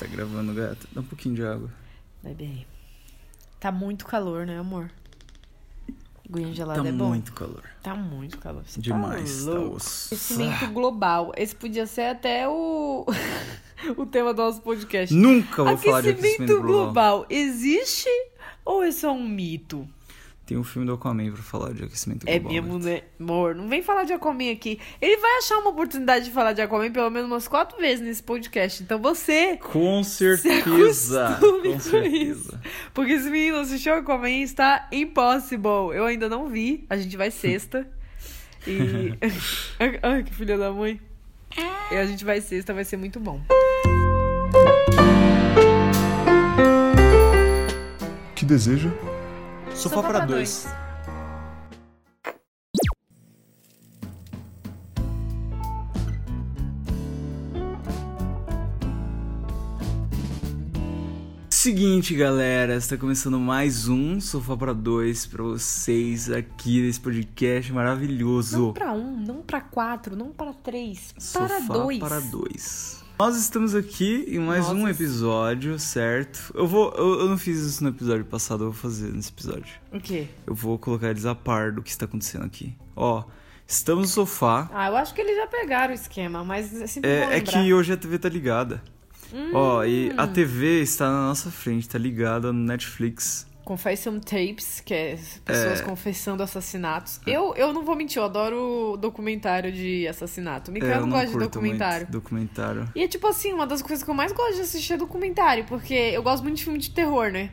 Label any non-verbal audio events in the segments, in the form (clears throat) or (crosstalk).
Tá gravando, gata? Dá um pouquinho de água. Bebe aí. Tá muito calor, né, amor? Aguinha gelada tá é bom. muito calor. Tá muito calor. Você Demais, Tá tá louco. osso. Aquecimento global. Esse podia ser até o (laughs) o tema do nosso podcast. Nunca vou falar de aquecimento aquecimento global. global existe ou é só um mito? Tem um filme do Aquaman pra falar de aquecimento É global. mesmo, gata. né? Amor, não vem falar de Aquaman aqui. Ele vai achar uma oportunidade de falar de Aquaman pelo menos umas quatro vezes nesse podcast. Então você Com certeza. Com com certeza. Porque esse menino assistiu Aquaman está impossible. Eu ainda não vi. A gente vai sexta. E. (laughs) (laughs) Ai, que filha da mãe. E a gente vai sexta, vai ser muito bom. Que deseja? Sofá pra dois. Seguinte, galera, está começando mais um Sofá para dois para vocês aqui nesse podcast Não maravilhoso. pra um, não pra quatro, não para três. Sofá para dois. para dois. Nós estamos aqui em mais um Nós. episódio, certo? Eu vou, eu, eu não fiz isso no episódio passado, eu vou fazer nesse episódio. O quê? Eu vou colocar eles a par do que está acontecendo aqui. Ó, estamos no sofá. Ah, eu acho que eles já pegaram o esquema, mas é sempre É, é que hoje a TV tá ligada. Ó, e a TV está na nossa frente, tá ligada no Netflix. Confession Tapes, que é pessoas confessando assassinatos. Eu, eu não vou mentir, eu adoro documentário de assassinato. Mikael É, eu não gosta de documentário. documentário. E é tipo assim, uma das coisas que eu mais gosto de assistir é documentário, porque eu gosto muito de filme de terror, né?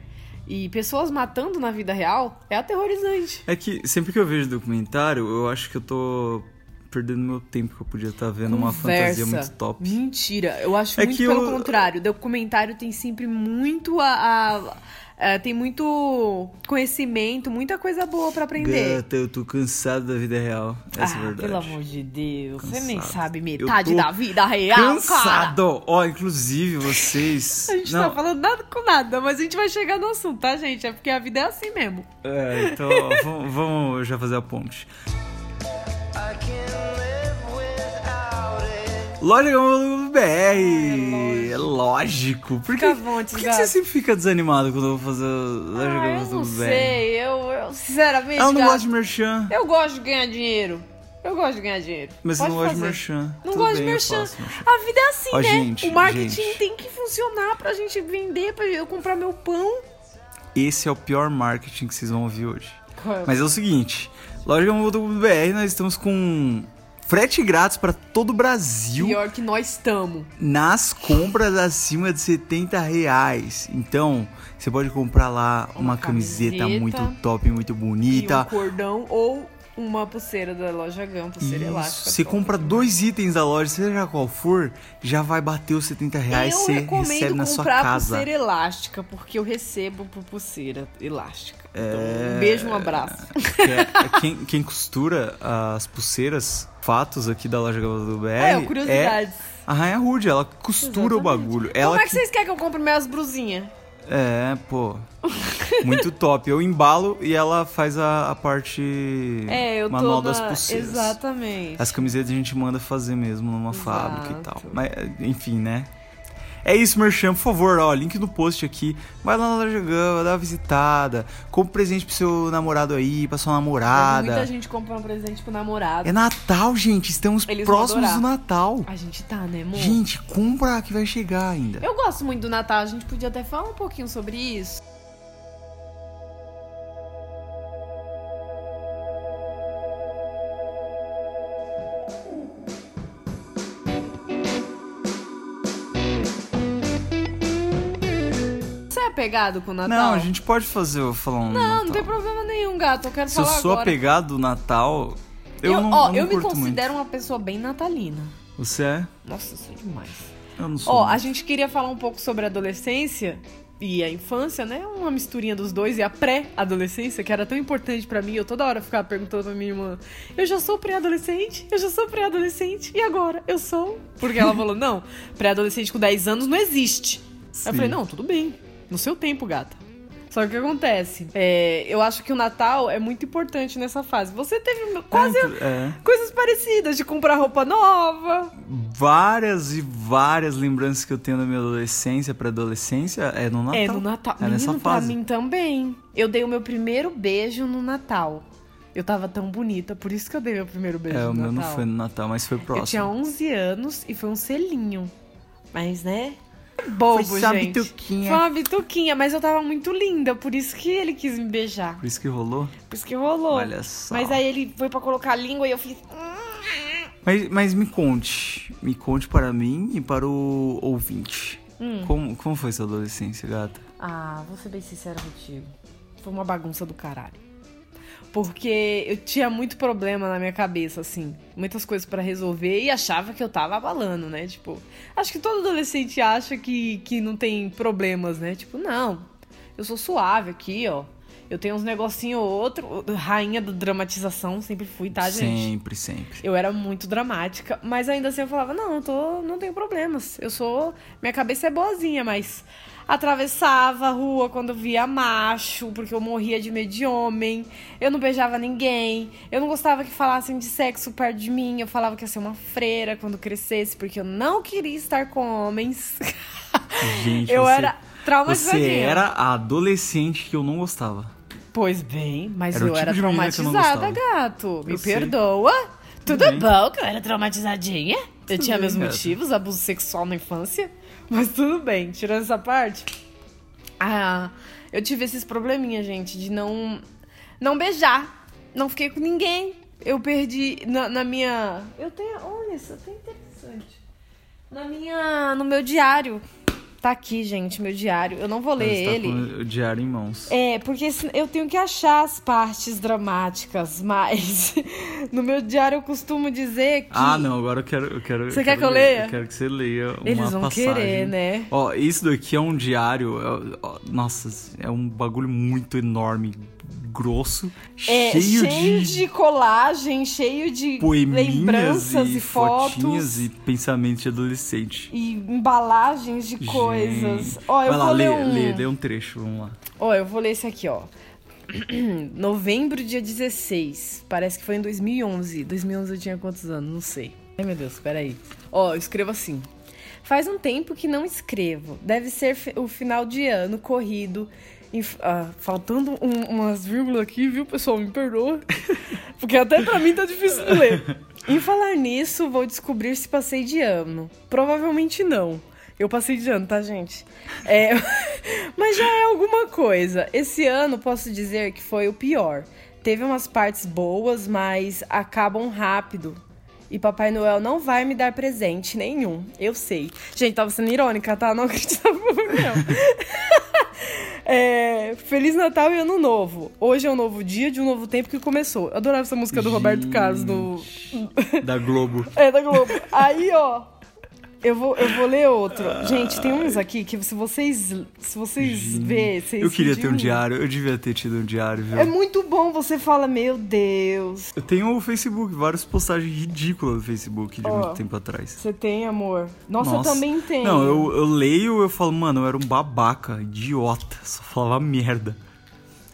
E pessoas matando na vida real é aterrorizante. É que sempre que eu vejo documentário, eu acho que eu tô perdendo meu tempo que eu podia estar vendo uma fantasia muito top. Mentira, eu acho É muito que pelo eu- contrário. Documentário tem sempre muito a. a- a- tem muito conhecimento, muita coisa boa pra aprender. Gata, eu tô cansado da vida real. Essa é a ah, verdade. pelo amor de Deus. Você nem Cansado. sabe metade da vida real. Cansado! Ó, inclusive vocês. (laughs) A gente Não, tá falando nada com nada, mas a gente vai chegar no assunto, tá, gente? É porque a vida é assim mesmo. É, então ó, vamos, vamos já fazer a ponte. Gama BR, é lógico. Por que, vontade, por que, você sempre fica desanimado quando eu vou fazer Loja Ah, Gama eu não BR? sei, eu, eu sinceramente. Ela não gato, gosta de merchan, Eu gosto de ganhar dinheiro. Eu gosto de ganhar dinheiro. mas você Pode não gosta de merchan. Não Tudo gosto de bem, eu merchan. merchan. A vida é assim, Ó, né? gente, o marketing gente. tem que funcionar pra gente vender, pra eu comprar meu pão. Esse é o pior marketing que vocês vão ouvir hoje. É? Mas é o seguinte, Gama BR, nós estamos com frete grátis para todo o Brasil. Pior que nós estamos. nas compras acima de 70 reais. Então, você pode comprar lá uma, Uma camiseta, camiseta muito top, muito E um bonita. cordão ou uma pulseira da loja Gam, pulseira Isso, elástica. você compra dois itens da loja, seja qual for, já vai bater os 70 reais, Eu você recebe na sua comprar casa. pulseira elástica, porque eu recebo por pulseira elástica. Então, É. um beijo, um abraço. É- é quem, quem costura as pulseiras, fatos aqui da loja do BR, É, curiosidades. a Rainha Rude, ela costura o Exatamente. bagulho. Como Ela é que vocês querem que eu compre minhas brusinhas? É, pô. Muito top. Eu embalo e ela faz a, a parte É, eu manual na... das pulseiras. Exatamente. As camisetas a gente manda fazer mesmo numa Exato. fábrica e tal. Mas, enfim, né? É isso, Merchan, por favor, ó, link no post aqui. Vai lá na loja Gama, dá uma visitada. Compre presente pro seu namorado aí, pra sua namorada. Muita gente compra um presente pro namorado. É Natal, gente. Estamos Eles próximos do. Natal. A gente tá, né, amor? Gente, compra que vai chegar ainda. Eu gosto muito do Natal, a gente podia até falar um pouquinho sobre isso. Apegado com o Natal? Não, a gente pode fazer, eu falar um Não, Natal. não tem problema nenhum, gato. Eu quero Se eu falar sou agora. apegado do Natal, eu, Eu, não, ó, eu não eu me considero uma pessoa bem natalina. muito. Você é? Nossa, eu sou demais. Eu não sou. Ó, muito. a gente queria falar um pouco sobre a adolescência e a infância, né? Uma misturinha dos dois e a pré-adolescência, que era tão importante pra mim. Eu toda hora ficava perguntando pra minha irmã: Eu já sou pré-adolescente? Eu já sou pré-adolescente? E agora? Eu sou? Porque ela falou: Não, pré-adolescente com 10 anos não existe. Sim. eu falei: Não, tudo bem. No seu tempo, gata. Só que o que acontece? É, eu acho que o Natal é muito importante nessa fase. Você teve quase É. coisas parecidas, de comprar roupa nova. Várias e várias lembranças que eu tenho da minha adolescência pra adolescência é no Natal. É, no Natal. É nessa Menino, pra fase. mim também. Eu dei o meu primeiro beijo no Natal. Eu tava tão bonita, por isso que eu dei meu primeiro beijo É, no o meu Natal. não foi no Natal, mas foi próximo. Eu tinha 11 anos e foi um selinho. Mas, né? Bobo, Foi só uma gente. bituquinha. Foi uma bituquinha, mas eu tava muito linda, por isso que ele quis me beijar. Por isso que rolou? Por isso que rolou. Olha só. Mas aí ele foi pra colocar a língua e eu fiz. Mas, mas me conte. Me conte para mim e para o ouvinte. Hum. Como, como foi sua adolescência, gata? Ah, vou ser bem sincera contigo. Foi uma bagunça do caralho. Porque eu tinha muito problema na minha cabeça, assim. Muitas coisas pra resolver e achava que eu tava abalando, né? Tipo, acho que todo adolescente acha que, que não tem problemas, né? Tipo, não, eu sou suave aqui, ó. Eu tenho uns negocinho ou outro. Rainha da dramatização, sempre fui, tá, gente? Sempre, sempre. Eu era muito dramática, mas ainda assim eu falava, não, eu tô, não tenho problemas. Eu sou. Minha cabeça é boazinha, mas atravessava a rua quando via macho, porque eu morria de medo de homem. Eu não beijava ninguém. Eu não gostava que falassem de sexo perto de mim. Eu falava que ia ser uma freira quando crescesse, porque eu não queria estar com homens. (laughs) Gente, eu você, era você traumatizadinha. era a adolescente que eu não gostava. Pois bem, mas Era eu tipo era traumatizada, gato. Me Eu sei. perdoa. Tudo, bem. bom que eu era traumatizadinha? eu tinha bem, meus motivos, abuso sexual na infância. Mas tudo bem, tirando essa parte. Ah, eu tive esses probleminhas, gente, de não não beijar. Não fiquei com ninguém. Eu perdi na, na minha. Eu tenho. Olha, isso é interessante. Na minha. No meu diário. Tá aqui, gente, meu diário. Eu não vou ler tá ele. com o diário em mãos. É, porque eu tenho que achar as partes dramáticas, mas (laughs) no meu diário eu costumo dizer que. Ah, não, agora eu quero. Eu quero Você eu quer quero que eu ler. leia? Eu quero que você leia uma Eles vão passagem. querer, né? Ó, isso daqui é um diário. é- nossa, é um bagulho muito enorme, grosso, É, cheio, cheio de, de colagem, cheio de lembranças e, fotinhas fotos. e pensamentos de adolescente. E embalagens de coisas. Gente. Ó, eu Vai vou lá, ler lê, um. lê, lê um trecho, vamos lá. Ó, eu vou ler esse aqui, ó. (clears throat) Novembro, dia 16. Parece que foi em 2011. 2011 eu tinha quantos anos? Não sei. Ai, meu Deus, peraí. Ó, eu escrevo assim. Faz um tempo que não escrevo. Deve ser o final de ano corrido. Ah, faltando um- umas vírgulas aqui, viu, pessoal? Me perdoa. (laughs) Porque até pra mim tá difícil de ler. (laughs) Em falar nisso, vou descobrir se passei de ano. Provavelmente não. Eu passei de ano, tá, gente? É, (laughs) mas já é alguma coisa. Esse ano posso dizer que foi o pior. Teve umas partes boas, mas acabam rápido. E Papai Noel não vai me dar presente nenhum. Eu sei. Gente, tava sendo irônica, tá? Não (laughs) acreditava não. (laughs) É, Feliz Natal e Ano Novo. Hoje é um novo dia de um novo tempo que começou. Eu adorava essa música do Roberto Carlos no, Da Globo. (laughs) é, da Globo. Aí, ó. Eu vou, eu vou ler outro. Gente, tem uns aqui que se vocês, se vocês verem, Eu queria ter um diário, eu devia ter tido um diário, viu? É muito bom, você fala, meu Deus. Eu tenho o Facebook, várias postagens ridículas no Facebook de Ó. muito tempo atrás. Você tem, amor? Nossa, eu também tenho. Não, eu, eu leio eu falo, mano, eu era um babaca, idiota, só falava merda.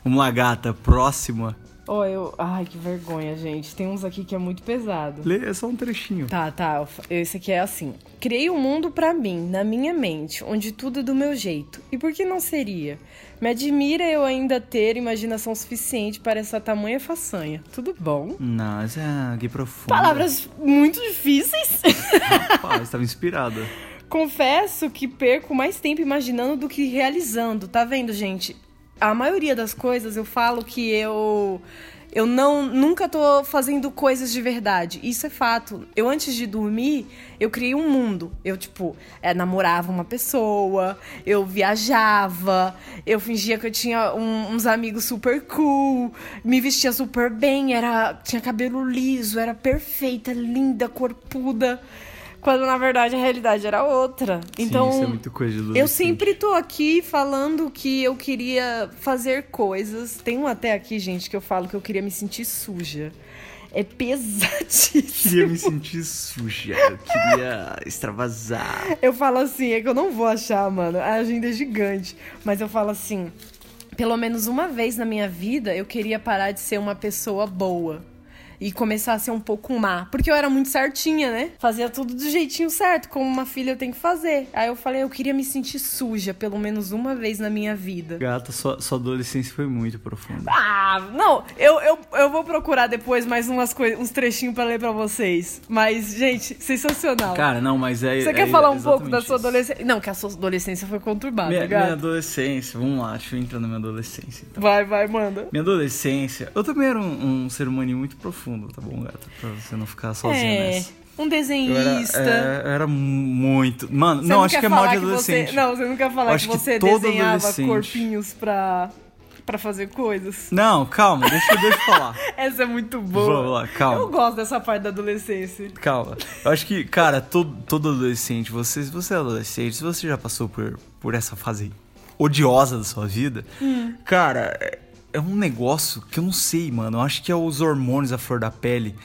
Vamos lá, gata, próxima. Ó, eu. Ai, que vergonha, gente. Tem uns aqui que é muito pesado. Lê, é só um trechinho. Tá, tá. Esse aqui é assim. Criei um mundo pra mim, na minha mente, onde tudo é do meu jeito. E por que não seria? Me admira eu ainda ter imaginação suficiente para essa tamanha façanha. Tudo bom? Nossa, que profundo. Palavras muito difíceis. (laughs) Rapaz, tava inspirada. Confesso que perco mais tempo imaginando do que realizando. Tá vendo, gente? A maioria das coisas eu falo que eu eu não nunca tô fazendo coisas de verdade. Isso é fato. Eu antes de dormir, eu criei um mundo. Eu tipo, é, namorava uma pessoa, eu viajava, eu fingia que eu tinha um- uns amigos super cool, me vestia super bem, era tinha cabelo liso, era perfeita, linda, corpuda. Quando na verdade a realidade era outra. Então, Sim, isso é muito coisa eu sempre tô aqui falando que eu queria fazer coisas. Tem um até aqui, gente, que eu falo que eu queria me sentir suja. É pesadíssimo. Queria me sentir suja, eu queria (laughs) extravasar. Eu falo assim, é que eu não vou achar, mano. A agenda é gigante. Mas eu falo assim. pelo menos uma vez na minha vida, eu queria parar de ser uma pessoa boa e começar a ser um pouco má. Porque eu era muito certinha, né? Fazia tudo do jeitinho certo, como uma filha eu tenho que fazer. Aí eu falei, eu queria me sentir suja pelo menos uma vez na minha vida. Gata, sua, sua adolescência foi muito profunda. Ah, não, eu, eu, eu vou procurar depois mais umas coisas, uns trechinhos pra ler pra vocês. Mas, gente, sensacional. Cara, não, mas é. Você é quer falar um pouco da sua adolescência? Não, que a sua adolescência foi conturbada, Minha, gato. minha adolescência, vamos lá, deixa eu entrar na minha adolescência então. Vai, vai, manda. Minha adolescência, eu também era um, um ser humano muito profundo, tá bom, gata? Pra você não ficar sozinha É, nessa. um Eu era, desenhista. é, eu era muito. Mano, Você não, acho quer que é mal de que adolescente. Você, não, você quer falar acho que que você todo desenhava corpinhos pra, pra fazer coisas. Não, calma, deixa, deixa eu falar. (laughs) Essa é muito boa. Vamos lá, calma. Eu gosto dessa parte da adolescência. Calma. Eu acho que, cara, todo, todo adolescente, você, se você é adolescente, se você já passou por, por essa fase odiosa da sua vida, Hum. cara, é, é um negócio que eu não sei, mano. Eu acho que é os hormônios à flor da pele.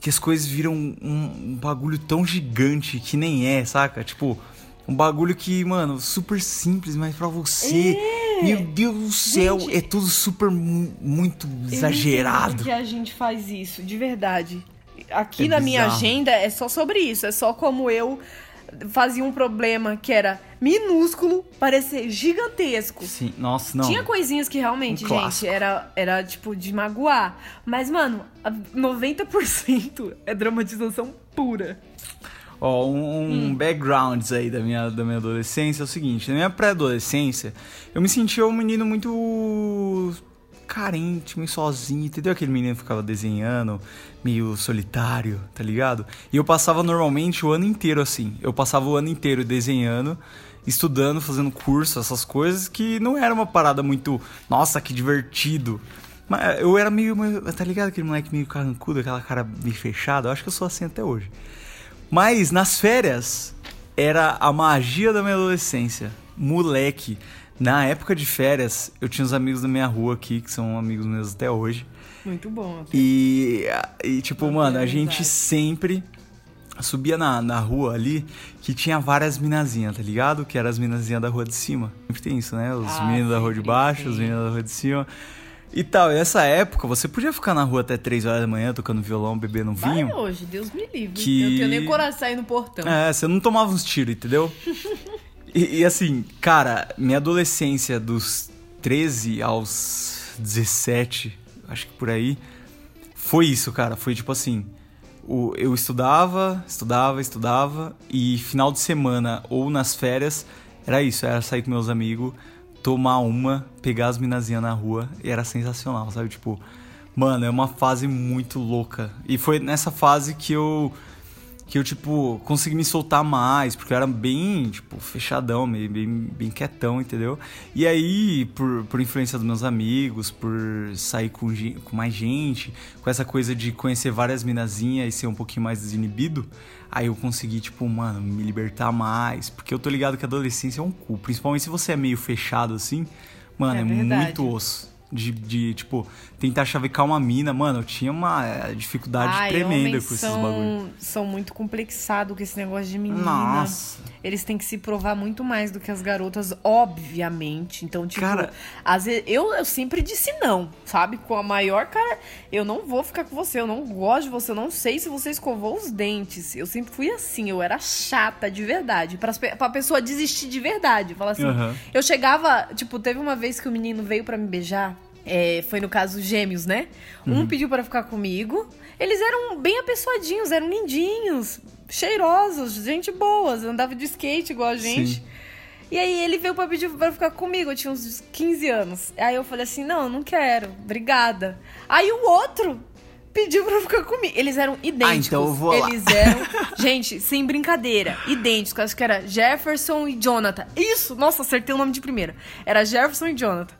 Que as coisas viram um, um bagulho tão gigante que nem é, saca? Tipo, um bagulho que, mano, super simples, mas pra você, meu Deus do céu, É. Gente. é tudo super mu- muito exagerado. que a gente faz isso, de verdade. Aqui É na minha bizarro. agenda é só sobre isso. É só como eu fazia um problema que era minúsculo parecer gigantesco. Sim, nossa, não. Tinha coisinhas que realmente, Um gente, era, era tipo de magoar. Mas, mano, a 90% é dramatização pura. Ó, um, um backgrounds aí da minha, da minha adolescência é o seguinte, na minha pré-adolescência, eu me sentia um menino muito carente, meio sozinho, entendeu? Aquele menino que ficava desenhando, meio solitário, tá ligado? E eu passava normalmente o ano inteiro assim. Eu passava o ano inteiro desenhando, estudando, fazendo curso, essas coisas que não era uma parada muito, nossa, que divertido. Mas eu era meio, tá ligado? Aquele moleque meio carrancudo, aquela cara meio fechada. Eu acho que eu sou assim até hoje. Mas nas férias era a magia da minha adolescência. Moleque. Na época de férias, eu tinha uns amigos da minha rua aqui, que são amigos meus até hoje. Muito bom. E, e tipo, Não mano, a gente sempre subia na, na rua ali que tinha várias minazinhas, tá ligado? Que eram as minazinhas da rua de cima. Sempre tem isso, né? Os Ah, meninos da rua de baixo, tem. os meninos da rua de cima. E tal, e nessa época você podia ficar na rua até 3 horas da manhã tocando violão, bebendo um Vai vinho. hoje, Deus me livre. Que- Eu não tenho nem coragem de sair no portão. É, você não tomava uns tiros, entendeu? (laughs) e, e assim, cara, minha adolescência dos 13 aos 17, acho que por aí, foi isso, cara. Foi tipo assim: eu estudava, estudava, estudava, e final de semana ou nas férias, era isso, era sair com meus amigos, tomar uma, pegar as minazinhas na rua, e era sensacional, sabe? Tipo, mano, é uma fase muito louca. E foi nessa fase que eu que eu, tipo, consegui me soltar mais, porque eu era bem, tipo, fechadão, meio, bem, bem quietão, entendeu? E aí, por, por influência dos meus amigos, por sair com, com mais gente, com essa coisa de conhecer várias minazinhas e ser um pouquinho mais desinibido, aí eu consegui, tipo, mano, me libertar mais, porque eu tô ligado que a adolescência é um cu, principalmente se você é meio fechado assim, mano, É é, muito osso. De, de, tipo, tentar chavecar uma mina, mano, eu tinha uma eh, dificuldade Ai, tremenda com esses são, bagulho. são muito complexados com esse negócio de menina. Nossa. Eles têm que se provar muito mais do que as garotas, obviamente. Então, tipo, Cara- às vezes eu, eu sempre disse não, sabe? Com a maior cara, eu não vou ficar com você, eu não gosto de você, eu não sei se você escovou os dentes. Eu sempre fui assim, eu era chata de verdade, pra, pra pessoa desistir de verdade. Falar assim, eu chegava, tipo, teve uma vez que o menino veio pra me beijar. É, foi no caso gêmeos, né? Um pediu pra ficar comigo. Eles eram bem apessoadinhos, eram lindinhos, cheirosos, gente boas, andava de skate igual a gente. Sim. E aí ele veio pra pedir pra ficar comigo, eu tinha uns 15 anos. Aí eu falei assim: não, não quero, obrigada. Aí o outro pediu pra ficar comigo. Eles eram idênticos. então eu vou lá. Eles eram, gente, sem brincadeira, idênticos. Acho que era Jefferson e Jonathan. Isso, nossa, acertei o nome de primeira. Era Jefferson e Jonathan.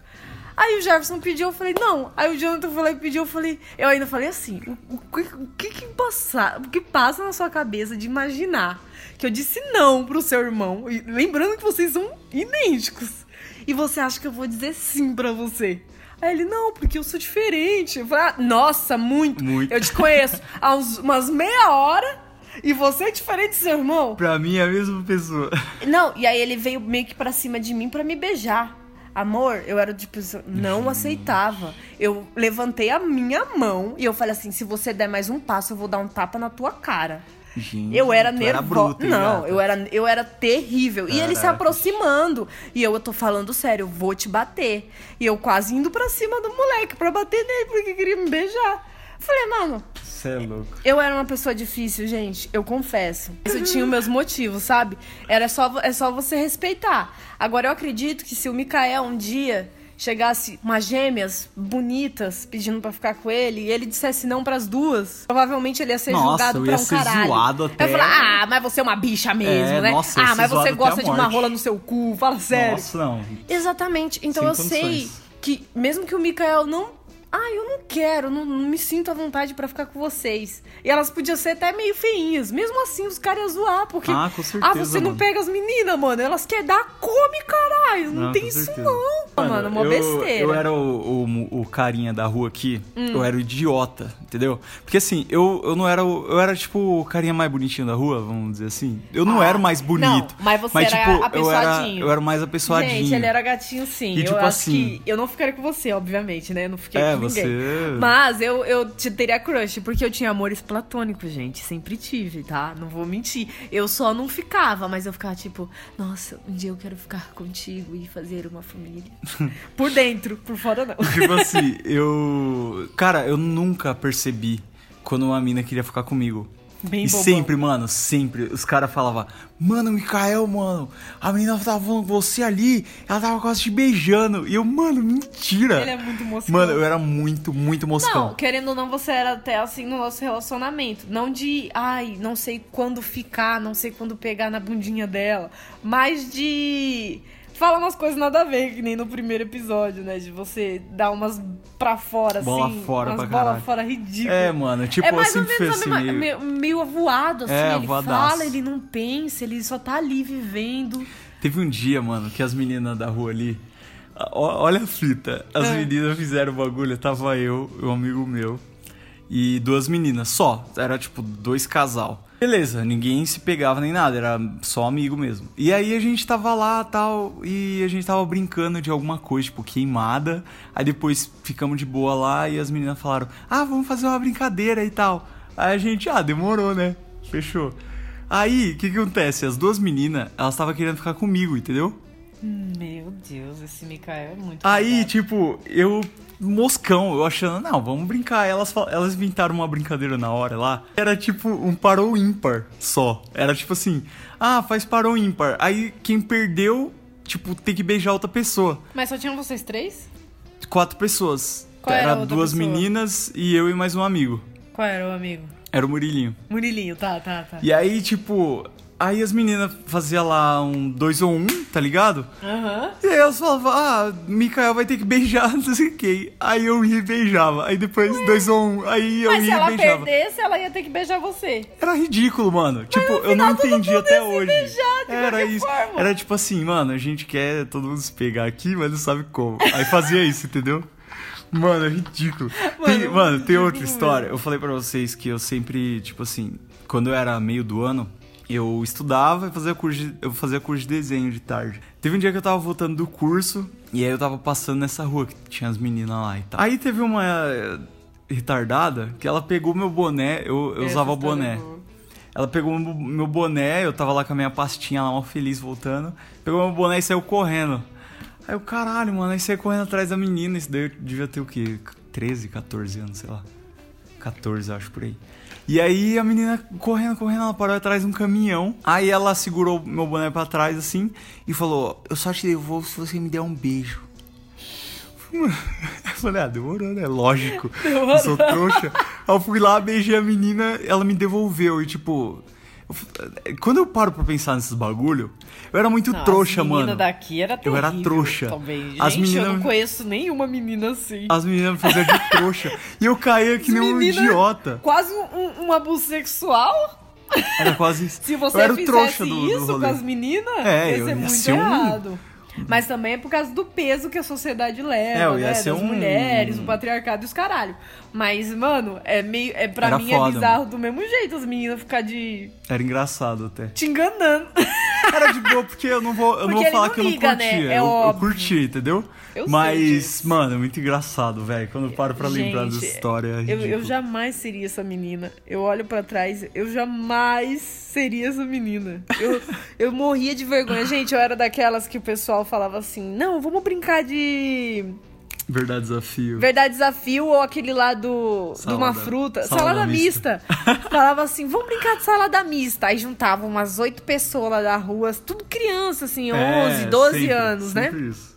Aí o Jefferson pediu, eu falei, não. Aí o Jonathan foi lá e pediu, eu falei, eu ainda falei assim, o, que, o que que passa, o que passa na sua cabeça de imaginar que eu disse não pro seu irmão, e lembrando que vocês são idênticos, e você acha que eu vou dizer sim pra você? Aí ele, não, porque eu sou diferente. Eu falei, ah, nossa, muito. Muito. Eu te conheço há uns, umas meia hora e você é diferente do seu irmão. Pra mim é a mesma pessoa. Não, e aí ele veio meio que pra cima de mim pra me beijar. Amor, eu era tipo, não aceitava. Eu levantei a minha mão e eu falei assim: se você der mais um passo, eu vou dar um tapa na tua cara. Gente, Eu era nervosa. não, eu era, eu era terrível. E ele se Caraca. aproximando. E eu, eu tô falando sério, eu vou te bater. E eu quase indo pra cima do moleque pra bater nele, porque queria me beijar. Falei, mano, Você é louco. eu era uma pessoa difícil, gente, eu confesso. Isso tinha os meus motivos, sabe? Era só, é só você respeitar. Agora, eu acredito que se o Mikael um dia chegasse umas gêmeas bonitas pedindo pra ficar com ele e ele dissesse não pras duas, provavelmente ele ia ser Nossa, julgado eu pra um ser caralho. zoado Eu até- ia falar, ah, mas você é uma bicha mesmo, É, né? nossa, eu ah, mas você gosta de uma rola no seu cu, fala sério. Nossa, não. Exatamente. Então Sem eu sei condições. que mesmo que o Mikael não. Ah, eu não quero, não, não me sinto à vontade pra ficar com vocês. E elas podiam ser até meio feinhas. Mesmo assim, os caras iam zoar, porque. Ah, com certeza, Ah, você não mano. pega as meninas, mano. Elas querem dar come, caralho. Não, Não, tem isso não. Mano, uma eu, besteira. Hum. Eu era o, o, o carinha da rua aqui, eu era o idiota, entendeu? Porque assim, eu, eu não era o. Eu era tipo o carinha mais bonitinho da rua, vamos dizer assim. Eu não Ah, era o mais bonito. não, mas você era tipo, eu era, apessoadinho. eu era mais apessoadinho. Gente, ele era gatinho sim. E, eu tipo acho assim- que. Eu não ficaria com você, obviamente, né? Eu não fiquei É, ninguém. você- Mas eu, eu te teria crush, porque eu tinha amores platônicos, gente. Sempre tive, tá? Não vou mentir. Eu só não ficava, mas eu ficava tipo, nossa, um dia eu quero ficar contigo e fazer uma família. (laughs) por dentro, por fora não. Tipo (laughs) assim, eu. Cara, eu nunca percebi quando uma mina queria ficar comigo. Bem e bobão. sempre, mano, sempre, os caras falavam, mano, Mikael, mano, a menina tava falando com você ali, ela tava quase te beijando. E eu, mano, mentira. Ele é muito moscão. Mano, eu era muito, muito moscão. Não, querendo ou não, você era até assim no nosso relacionamento. Não de, ai, não sei quando ficar, não sei quando pegar na bundinha dela. Mas de. Falar umas coisas nada a ver, que nem no primeiro episódio, né? De você dar umas pra fora, Bola assim. fora umas pra bola fora ridículas. É, mano, tipo, é mais ou menos assim, meio... meio, meio avoado, assim. É, ele avoadaço. fala, ele não pensa, ele só tá ali vivendo. Teve um dia, mano, que as meninas da rua ali. Olha a fita. As É. meninas fizeram o bagulho. Tava eu um amigo meu. E duas meninas só. Era tipo dois casal. Beleza, ninguém se pegava nem nada, era só amigo mesmo. E aí a gente tava lá tal, e a gente tava brincando de alguma coisa, tipo, queimada. Aí depois ficamos de boa lá e as meninas falaram: Ah, vamos fazer uma brincadeira e tal. Aí a gente, ah, demorou, né? Fechou. Aí, o que, que acontece? As duas meninas, elas estavam querendo ficar comigo, entendeu? Meu Deus, esse Mikael é muito. Aí, pesado. tipo, eu moscão, eu achando, não, vamos brincar. Elas, elas inventaram uma brincadeira na hora lá. Era tipo um parou ímpar só. Era tipo assim, ah, faz parou ímpar. Aí quem perdeu, tipo, tem que beijar outra pessoa. Mas só tinham vocês três? Quatro pessoas. Qual era era duas pessoa? meninas e eu e mais um amigo. Qual era o amigo? Era o Murilinho. Murilinho, tá, tá, tá. E aí, tipo, aí as meninas faziam lá um dois ou um, tá ligado? Aham. E aí elas falavam, ah, Mikael vai ter que beijar, (laughs) não sei o que. Aí eu ia e beijava. Aí depois dois ou um, aí eu Mas se ia ela e beijava. perdesse, ela ia ter que beijar você. Era ridículo, mano. Tipo, eu não entendi até se hoje. beijar, de Era isso. forma. Era tipo assim, mano, a gente quer todo mundo se pegar aqui, mas não sabe como. Aí fazia isso, entendeu? Mano, é ridículo. Tem, Mano, mano, tem outra história. Eu falei pra vocês que eu sempre, tipo assim, quando eu era meio do ano, eu estudava e fazia curso de, eu fazia curso de desenho de tarde. Teve um dia que eu tava voltando do curso e aí eu tava passando nessa rua que tinha as meninas lá e tal. Aí teve uma eh, retardada que ela pegou meu boné, eu, eu Essa usava boné. é boa. Ela pegou meu boné, eu tava lá com a minha pastinha lá, mal feliz, voltando. Pegou meu boné e saiu correndo. Aí eu, caralho, mano, aí saí correndo atrás da menina. Isso daí eu devia ter o quê? 13, 14 anos, sei lá. 14, eu acho, por aí. E aí a menina correndo, correndo, ela parou atrás de um caminhão. Aí ela segurou meu boné pra trás, assim, e falou: Eu só te devolvo se você me der um beijo. (laughs) Eu falei, ah, demorou, né? Lógico. Eu sou trouxa. Aí eu fui lá, beijei a menina, ela me devolveu. E tipo. Eu quando eu paro pra pensar nesses bagulho, eu era muito Não, trouxa, as menina mano. daqui era Eu era terrível trouxa. Também. Gente, As eu menina- não conheço nenhuma menina assim. As meninas me faziam de trouxa. E eu caía que nem um idiota. Quase um, um abuso sexual. Era quase (laughs) isso. Se você eu era fizesse trouxa do, do isso com rolê. as meninas, É, ia eu ser muito um- errado. Mas também é por causa do peso que a sociedade leva, É, né? ser Das um- mulheres, o patriarcado e os caralho. Mas, mano, é meio. É, pra Era mim foda, é bizarro do mesmo jeito as meninas ficar de. Era engraçado até. te enganando. (laughs) Era de boa, porque eu não vou, eu não vou falar não que eu não liga, né? É eu, eu curti, entendeu? Eu Mas, mano, é muito engraçado, velho. Quando eu paro pra lembrar Gente, dessa história. é Eu, eu jamais seria essa menina. Eu olho pra trás, eu jamais seria essa menina. Eu, (laughs) eu morria de vergonha. Gente, eu era daquelas que o pessoal falava assim: não, vamos brincar de Verdade desafio. verdade desafio ou aquele lá do, de uma Salada- fruta. salada Salada, mista. mista. (laughs) falava assim: vamos brincar de salada mista. Aí juntavam umas oito pessoas lá da rua, tudo criança, assim, 11, É, 12 sempre, anos, né? sempre Isso.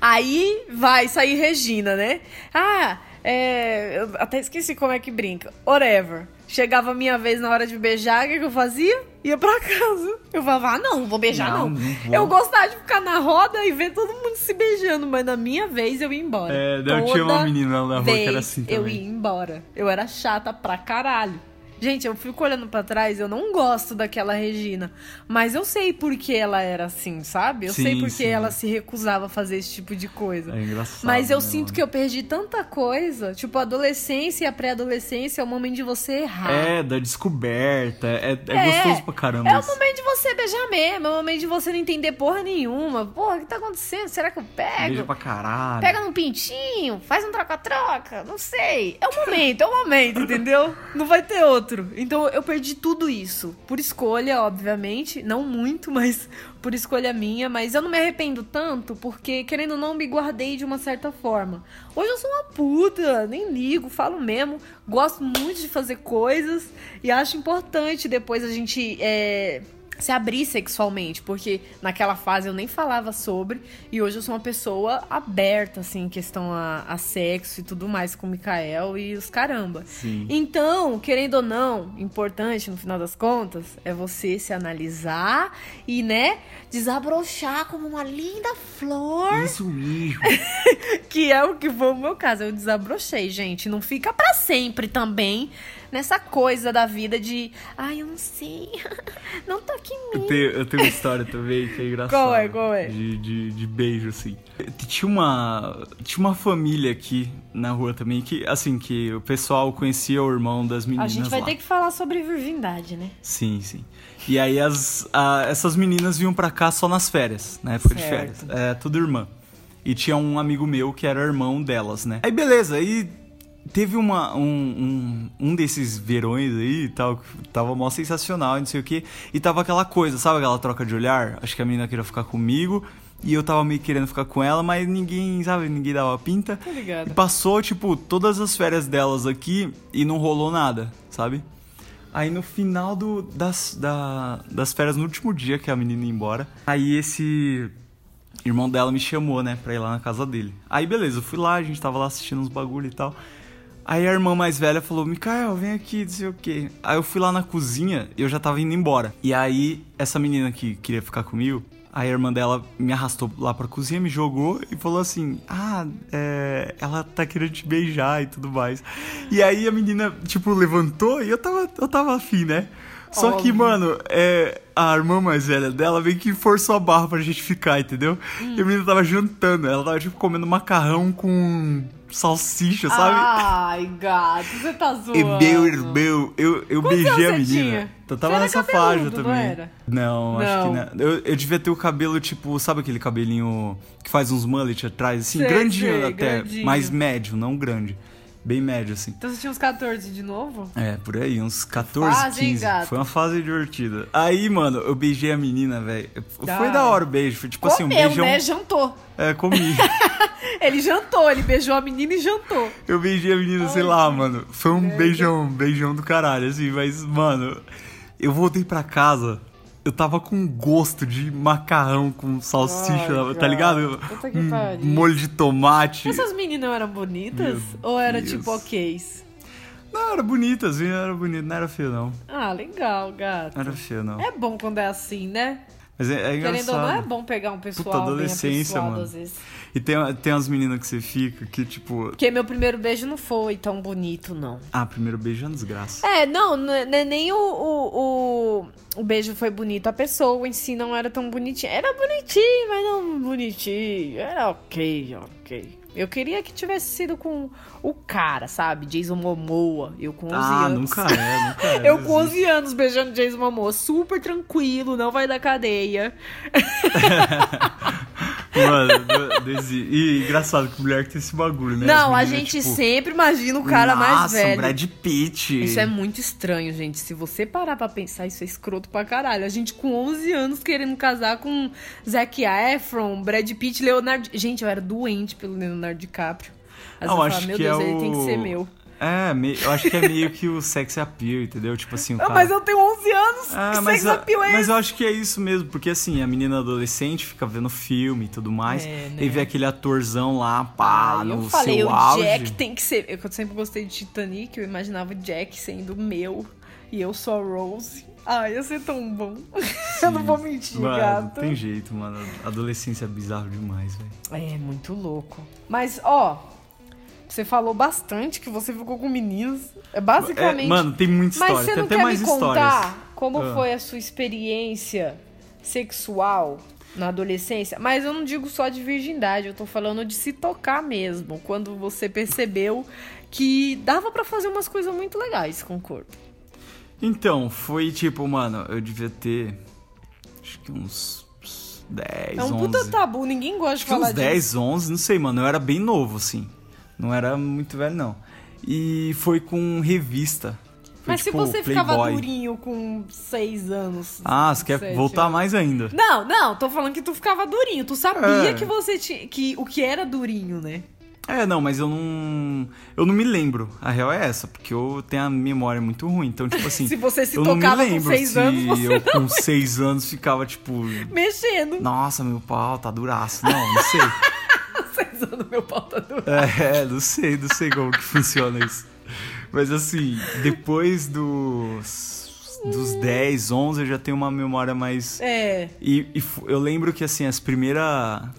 Aí vai sair Regina, né? Ah, é. Eu até esqueci como é que brinca. Whatever. Chegava a minha vez na hora de beijar, o que, que eu fazia? Ia pra (laughs) casa. Eu falava, ah, não, não vou beijar, Não, não. não vou. Eu gostava de ficar na roda e ver todo mundo se beijando, mas na minha vez eu ia embora. É, eu tinha uma menina na rua que era assim Eu também. ia embora. Eu era chata pra caralho. Gente, eu fico olhando pra trás, eu não gosto daquela Regina. Mas eu sei por que ela era assim, sabe? Eu sei Sim, por sim. que ela se recusava a fazer esse tipo de coisa. É engraçado. Mas eu né, sinto mano? que eu perdi tanta coisa. Tipo, a adolescência e a pré-adolescência é o momento de você errar. É, da descoberta. É, é, É, gostoso pra caramba. É o momento de você beijar mesmo. É o momento de você não entender porra nenhuma. Porra, o que tá acontecendo? Será que eu pego? Beija pra caralho. Pega num pintinho, faz um troca-troca, não sei. É o momento, é o momento, (laughs) entendeu? Não vai ter outro. Então eu perdi tudo isso. Por escolha, obviamente. Não muito, mas (laughs) por escolha minha. Mas eu não me arrependo tanto, porque, querendo ou não, me guardei de uma certa forma. Hoje eu sou uma puta, nem ligo, falo mesmo. Gosto muito de fazer coisas e acho importante depois a gente. é, se abrir sexualmente, porque naquela fase eu nem falava sobre, e hoje eu sou uma pessoa aberta, assim, em questão a, a sexo e tudo mais com o Mikael e os caramba. Sim. Então, querendo ou não, importante no final das contas é você se analisar e, né, desabrochar como uma linda flor, Isso mesmo. (laughs) que é o que foi o meu caso. Eu desabrochei, gente. Não fica pra sempre também nessa coisa da vida de, ai, eu não sei, (laughs) não tá aqui em Eu mim. tenho, eu tenho uma história também que é (laughs) engraçada. Qual é, qual é? De, de, de beijo, assim. Tinha uma, tinha uma família aqui na rua também que, assim, que o pessoal conhecia o irmão das A meninas gente vai lá. ter que falar sobre virgindade, né? Sim, sim. E aí as, a- essas meninas vinham pra cá só nas férias, na época de Certo. férias. É, tudo irmã. E tinha um amigo meu que era irmão delas, né? Aí beleza, aí teve uma, um, um, um desses verões aí e tal, que tava mó sensacional, e não sei o que. E tava aquela coisa, sabe aquela troca de olhar? Acho que a menina queria ficar comigo. E eu tava meio querendo ficar com ela, mas ninguém, sabe, ninguém dava pinta. Ligada. E passou, tipo, todas as férias delas aqui e não rolou nada, sabe? Aí no final do, das, da- das férias, no último dia que a menina ia embora, aí esse irmão dela me chamou, né, pra ir lá na casa dele. Aí beleza, eu fui lá, a gente tava lá assistindo uns bagulho e tal. Aí a irmã mais velha falou, Mikael, vem aqui, não sei o quê. Aí eu fui lá na cozinha e eu já tava indo embora. E aí, essa menina que queria ficar comigo, a irmã dela me arrastou lá pra cozinha, me jogou e falou assim: Ah, é, ela tá querendo te beijar e tudo mais. E aí a menina, tipo, levantou e eu tava, eu tava afim, né? Só que, Óbvio. mano, é, a irmã mais velha dela meio que forçou a barra pra gente ficar, entendeu? E a menina tava jantando, ela tava, tipo, comendo macarrão com salsicha, sabe? Ai, gato, você tá zoando. (laughs) E meu irmão, eu, eu Quantos beijei a menina. tinha? Eu Você tava nessa faixa não também. era? Não, acho Não. que não. Eu, eu devia ter o cabelo, tipo, sabe aquele cabelinho que faz uns mullet atrás, assim, Sei, grandinho sei, até, grandinho. mais médio, não grande. Bem médio, assim. Então você tinha uns 14 de novo? É, por aí, uns 14, Fase, hein, 15. gato? Foi uma fase divertida. Aí, mano, eu beijei a menina, velho. Foi da hora o beijo. Foi tipo assim, um Comeu, beijão. né? Jantou. É, comi. (laughs) Ele jantou, ele beijou a menina e jantou. Eu beijei a menina, sei Ai, lá, que mano. Foi um beijão, um beijão do caralho, assim, mas, mano, eu voltei pra casa. Eu tava com gosto de macarrão com salsicha, Ai, tá ligado? puta que Um molho de tomate. Essas meninas eram bonitas? Meu ou era Deus. tipo ok's? Não, era bonita, assim, era bonita. Não era feio, não. Ah, legal, gato. Não era feio, não. É bom quando é assim, né? Mas é, é Querendo ou não, é engraçado. bom pegar um pessoal Puta, bem adolescência, apessoado, mano. às vezes. E tem, tem umas meninas que você fica que, tipo... Porque meu primeiro beijo não foi tão bonito, não. Ah, primeiro beijo é uma desgraça. É, não, não não é nem o, o, o, o beijo foi bonito. A pessoa em si não era tão bonitinha. Era bonitinho, mas não bonitinho. Era ok, ok. Eu queria que tivesse sido com o cara, sabe? Jason Momoa. Eu com 11 Ah, anos. nunca é, nunca (laughs) é. Eu com existe. 11 anos beijando Jason Momoa, super tranquilo, não vai dar cadeia. (laughs) Mano, desse- e engraçado que mulher que tem esse bagulho, né? não, As a meninas, gente tipo, sempre imagina o cara mais Nossa, velho. Brad Pitt. Isso é muito estranho, gente. Se você parar pra pensar, isso é escroto pra caralho. A gente com 11 anos querendo casar com Zac Efron, Brad Pitt, Leonardo... Gente, eu era doente pelo Leonardo DiCaprio. Às vezes eu acho falava, meu que Deus, é ele tem que o- ser meu. É, me- eu acho que é meio que o sex appeal, entendeu? Tipo assim, o Ah, cara... mas eu tenho 11 anos, Ah, que mas, sex appeal é mas esse? eu acho que é isso mesmo, porque assim, a menina adolescente fica vendo filme e tudo mais, É, né? e vê aquele atorzão lá, pá, Ah, no eu falei, seu o auge. Jack tem que ser. Eu sempre gostei de Titanic, eu imaginava o Jack sendo meu e eu sou a Rose. Ah, ia ser tão bom. (laughs) eu não vou mentir, Mano, gata. tem jeito, mano. Adolescência é bizarro demais, velho. É, muito louco. Mas, ó, você falou bastante que você ficou com meninos. É basicamente. É, mano, tem muita história, Mas você tem não até quer mais me histórias. contar como Ah. foi a sua experiência sexual na adolescência? Mas eu não digo só de virgindade, eu tô falando de se tocar mesmo. Quando você percebeu que dava pra fazer umas coisas muito legais com o corpo. Então, foi tipo, mano, eu devia ter. Acho que uns 10, É um 11. puta tabu, ninguém gosta de falar uns 10, 11, não sei, mano. Eu era bem novo, assim. Não era muito velho, não. E foi com revista. Foi, Mas tipo, se você ficava Playboy. durinho com 6 anos. Ah, você quer voltar mais ainda. Não, não, tô falando que tu ficava durinho. Tu sabia É. que você tinha. que o que era durinho, né? É, não, mas eu não. Eu não me lembro. A real é essa, porque eu tenho a memória muito ruim. Então, tipo assim. (laughs) Se você se eu não me tocava com lembro 6 se anos, você eu com 6 anos ficava, tipo. mexendo. Nossa, meu pau tá duraço. Não, não sei. (laughs) 6 anos, meu pau tá duro. É, não sei, não sei como que funciona isso. Mas assim, depois dos, dos 10, 11, eu já tenho uma memória mais. É. E, e eu lembro que assim, as primeiras.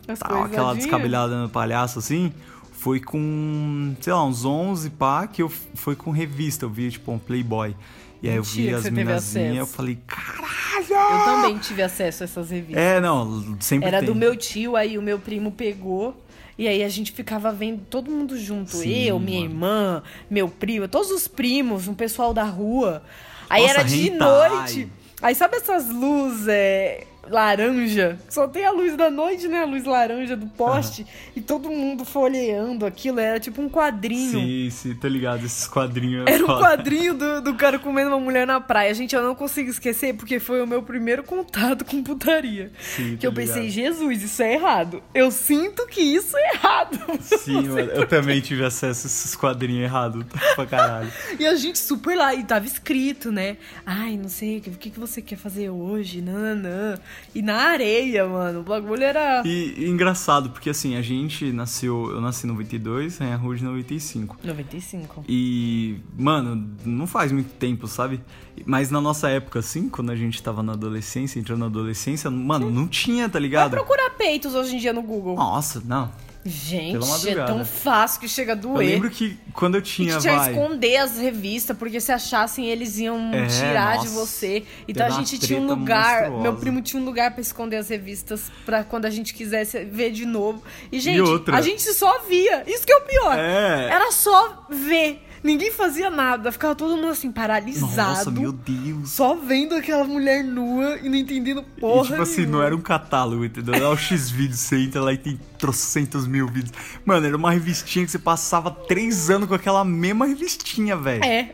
As aquela descabelhada no palhaço, assim, foi com, sei lá, uns 11 pá, que eu foi com revista. Eu vi, tipo, um Playboy. E aí eu vi as minazinhas, eu falei, caralho! Eu também tive acesso a essas revistas. É, não, sempre Era tem. do meu tio, aí o meu primo pegou. E aí a gente ficava vendo todo mundo junto. Sim, eu, minha mano. irmã, meu primo, todos os primos, um pessoal da rua. Aí Nossa, era de hentai. noite. Aí sabe essas luzes é, laranja? Só tem a luz da noite, né? A luz laranja do poste. E todo mundo folheando aquilo. Era tipo um quadrinho. Sim, sim, tô ligado, esses quadrinhos. é Era um quadrinho do, do cara comendo uma mulher na praia. Gente, eu não consigo esquecer porque foi o meu primeiro contato com putaria. Sim, que eu pensei, ligado. Jesus, isso é errado. Eu sinto que isso é errado. (laughs) Sim, mano, eu também tive acesso a esses quadrinhos errados pra caralho. (laughs) E a gente super lá, e tava escrito, né? Ai, não sei, o que, que você quer fazer hoje? Nananã. E na areia, mano, o bagulho era. E, e engraçado, porque assim, a gente nasceu. Eu nasci em 92, a Rude em 95. 95. E, mano, não faz muito tempo, sabe? Mas na nossa época, assim, quando a gente tava na adolescência, entrando na adolescência, mano, não tinha, tá Vai ligado? procurar peitos hoje em dia no Google. Nossa, não. Gente, é tão fácil que chega a Eu doer. lembro que quando eu E tinha, que tinha vai. esconder as revistas, porque se achassem eles iam É, tirar de nossa. você. Então a gente tinha um lugar, monstruosa. meu primo tinha um lugar pra esconder as revistas pra quando a gente quisesse ver de novo. E gente, outra? a gente só via. Isso que é o pior. É. Era só ver. Ninguém fazia nada, ficava todo mundo assim paralisado. Nossa, meu Deus. Só vendo aquela mulher nua e não entendendo porra. e tipo assim, não nenhuma. era um catálogo, entendeu? Era o X-Vídeos, você entra lá e tem trocentos mil vídeos. Mano, era uma revistinha que você passava três anos com aquela mesma revistinha, velho. É.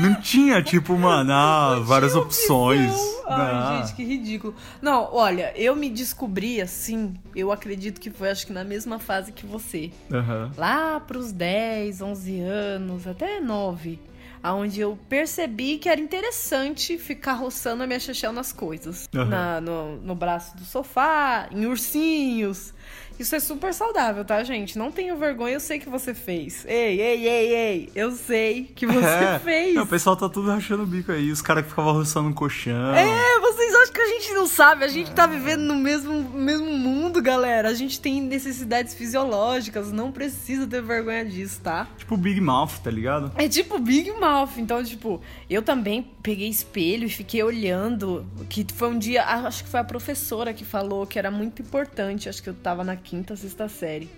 Não tinha, tipo, (laughs) mano, ah, várias opções. Ai, Ah. gente, que ridículo. Não, olha, eu me descobri assim, eu acredito que foi, acho que na mesma fase que você. Aham. Lá pros 10, 11 anos, até 9. Aonde eu percebi que era interessante ficar roçando a minha chechel nas coisas. Aham. Na- no, no braço do sofá, em ursinhos. Isso é super saudável, tá, gente? Não tenho vergonha, eu sei que você fez. Ei, ei, ei, ei, eu sei que você É. (laughs) fez. O pessoal tá tudo rachando o bico aí. Os caras que ficavam roçando um colchão. É, vocês que a gente não sabe? A gente tá vivendo no mesmo, mesmo mundo, galera. A gente tem necessidades fisiológicas, não precisa ter vergonha disso, tá? Tipo Big Mouth, tá ligado? É tipo Big Mouth. Então, tipo, eu também peguei espelho e fiquei olhando. Que foi um dia, acho que foi a professora que falou que era muito importante. Acho que eu tava na quinta, sexta série.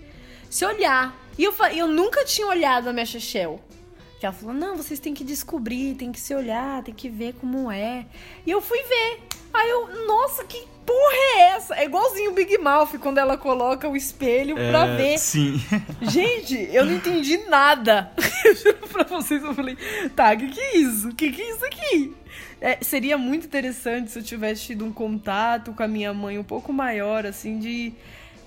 se olhar. E eu, eu nunca tinha olhado a minha Chechel. Que ela falou, não, vocês têm que descobrir, tem que se olhar, tem que ver como é. E eu fui ver. Aí eu, nossa, que porra é essa? É igualzinho o Big Mouth quando ela coloca o espelho pra É, ver. Sim. (laughs) Gente, eu não entendi nada. (laughs) Eu juro pra vocês, eu falei, tá, o que, que é isso? O que, que é isso aqui? É, seria muito interessante se eu tivesse tido um contato com a minha mãe um pouco maior, assim, de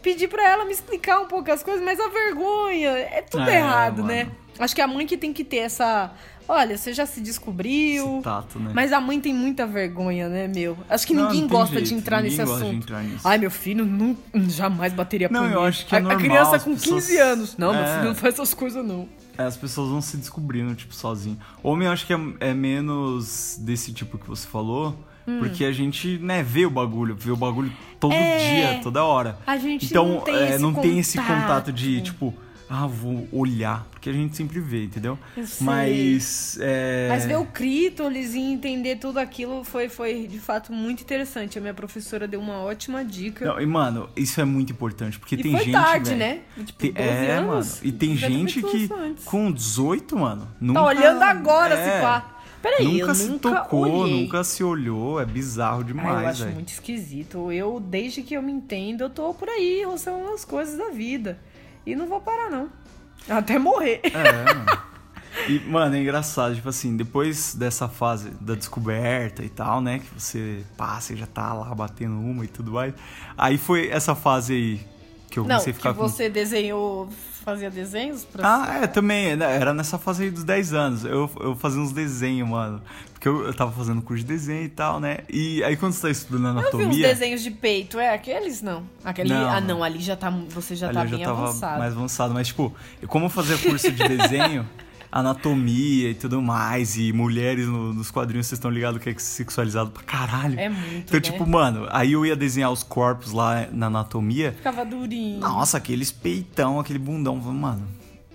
pedir pra ela me explicar um pouco as coisas, mas a vergonha é tudo É, errado, mano. né? Acho que a mãe que tem que ter essa. Olha, você já se descobriu. Esse tato, né? Mas a mãe tem muita vergonha, né, meu? Acho que Não, ninguém não gosta de jeito, entrar ninguém nesse gosta de assunto. entrar. Ai, meu filho não, jamais bateria Não, eu punheta. acho que é a, normal, a criança com pessoas- 15 anos. Não, meu É. filho não faz essas coisas, não. É, As pessoas vão se descobrindo, tipo, sozinho. Homem, eu acho que é, é menos desse tipo que você falou, Hum. porque a gente, né, vê o bagulho, vê o bagulho todo É. dia, toda hora. A gente então, não tem é, esse não tem esse contato de, tipo, ah, vou olhar, porque a gente sempre vê, entendeu? Mas. É... Mas ver o crítolis e entender tudo aquilo foi, foi, de fato, muito interessante. A minha professora deu uma ótima dica. Não, e, mano, isso é muito importante, porque e tem foi gente. tarde, velho, né? Tipo, tem- 12 é, anos. mano. E tem ter gente que antes. com 18, mano, nunca. Tá olhando agora, é, se pá. Peraí, nunca eu se nunca tocou, olhei. nunca se olhou, é bizarro Ah, eu demais, acho velho. muito esquisito. Eu, desde que eu me entendo, eu tô por aí, roçando as coisas da vida. E não vou parar, não. Até morrer. É, mano. E, mano, é engraçado, tipo assim, depois dessa fase da descoberta e tal, né? Que você passa e já tá lá batendo uma e tudo mais. Aí foi essa fase aí que eu Não, comecei a que ficar com. você desenhou, fazia desenhos pra Ah, é, também. né, Era nessa fase aí dos 10 anos. Eu, eu fazia uns desenhos, mano. Porque eu, eu tava fazendo curso de desenho e tal, né? E aí quando você tá estudando Eu vi uns anatomia. desenhos de peito, é aqueles não. Aquele, Não, ah, não. ali já tá, você já ali tá bem avançado. mais avançado. Mas, tipo, como eu fazia curso de desenho, (laughs) anatomia e tudo mais, e mulheres no- nos quadrinhos, vocês estão ligados que é sexualizado pra caralho. É muito, Então, né? tipo, mano, aí eu ia desenhar os corpos lá na anatomia. Ficava durinho. Nossa, aqueles peitão, aquele bundão. Mano.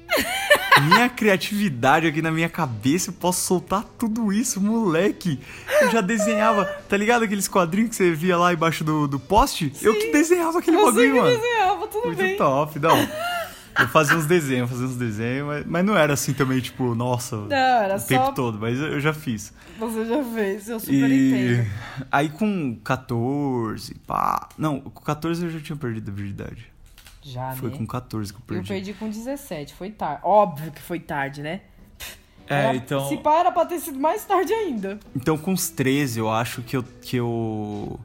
(laughs) Minha criatividade aqui na minha cabeça, eu posso soltar tudo isso, moleque. Eu já desenhava, tá ligado aqueles quadrinhos que você via lá embaixo do, do poste? Eu que desenhava aquele bagulho, mano. desenhava, tudo Muito bem. top, não. (laughs) Eu fazia uns desenhos, fazia uns desenhos, mas, mas não era assim também, tipo, nossa, Não, era o tempo só todo, mas eu eu já fiz. você já fez, eu super E entendo. aí com 14, pá. Não, com 14 eu já tinha perdido a virgindade. Já, Foi né? com 14 que eu Eu perdi. perdi com 17, foi tarde. Óbvio que foi tarde, né? É, Era- então. Se para pra ter sido mais tarde ainda. Então, com os 13, eu acho que eu. Que eu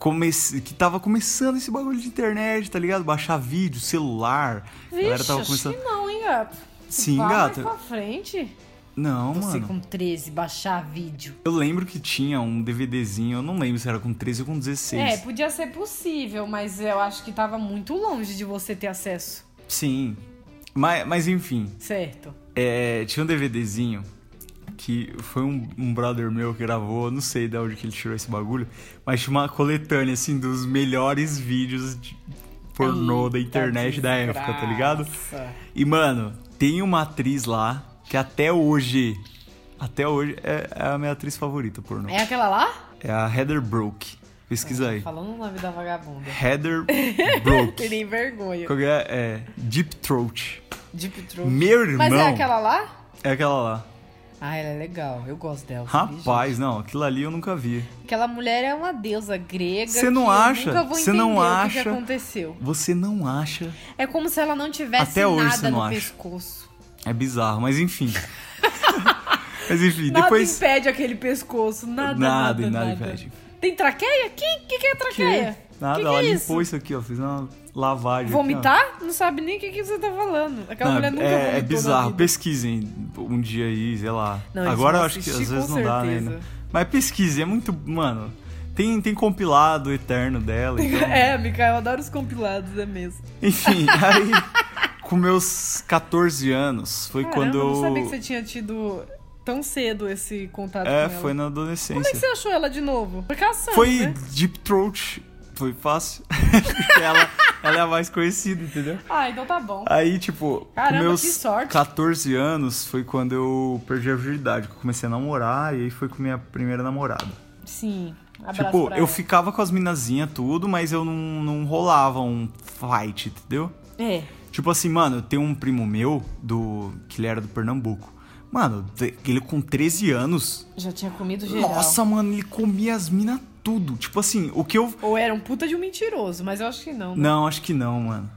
comecei, que tava começando esse bagulho de internet, tá ligado? Baixar vídeo, celular. a galera Vixe, tava acho começando. que não, hein, gato? Sim, Vá gato. pra frente. Não, Você mano. com 13, baixar vídeo. Eu lembro que tinha um DVDzinho, eu não lembro se era com 13 ou com 16. É, podia ser possível, mas eu acho que tava muito longe de você ter acesso. Sim. Mas, mas enfim, Certo. é, tinha um DVDzinho que foi um, um brother meu que gravou, não sei de onde que ele tirou esse bagulho, mas tinha uma coletânea, assim, dos melhores vídeos de pornô da Eita internet da época, tá ligado? desgraça. E, mano, tem uma atriz lá que até hoje, até hoje, é, é a minha atriz favorita pornô. É aquela lá? É a Heather Brook. Pesquisa aí. Falando o nome da vagabunda. Heather (laughs) Brook. Terei vergonha. Qual que é? É Deep Throat. Deep Throat. Meu irmão. Mas é aquela lá? É aquela lá. Ah, ela é legal. Eu gosto dela. Rapaz, não, aquilo ali eu nunca vi. Aquela mulher é uma deusa grega. Cê não que eu acha? nunca vou Cê entender não o que acha? que aconteceu. Você não acha? É como se ela não tivesse Até hoje nada não no acha. pescoço. É bizarro, mas enfim. (laughs) mas enfim, Nada depois. impede aquele pescoço. Nada, nada, Nada, nada. nada impede. Tem traqueia? O que, que, que é traqueia? Nada, que que ela é limpou isso? isso? aqui, ó. Fez uma lavagem. aqui. Vomitar? Não sabe nem o que, que você tá falando. Aquela Não, mulher nunca é, vomitou é bizarro. Pesquisem um dia aí, sei lá. Não, Agora eu acho que às vezes não dá, né? Mas pesquise, é muito. Mano, tem, tem compilado eterno dela. (laughs) Então... É, Micael, eu adoro os compilados, é mesmo. Enfim, (laughs) aí. Com meus 14 anos, foi Caramba, quando eu eu. não sabia que você tinha tido tão cedo esse contato É, com ela. foi na Como é adolescência. que você achou ela de novo? Foi caçando, Foi né? Deep Throat. Foi fácil. (laughs) Ela, ela é a mais conhecida, entendeu? Ah, então tá bom. Aí, tipo, Caramba, meus que sorte. 14 anos foi quando eu perdi a virgindade, eu comecei a namorar, e aí foi com minha primeira namorada. Sim. Abraço tipo, eu ela. ficava com as minazinhas tudo, mas eu não, não rolava um fight, entendeu? É. Tipo, assim, mano, tem um primo meu do que ele era do Pernambuco. Mano, ele com 13 anos. Já tinha comido geral. Nossa, mano, ele comia as minas tudo. Tipo assim, o que eu. Ou era um puta de um mentiroso, mas eu acho que não. né? Não, acho que não, mano.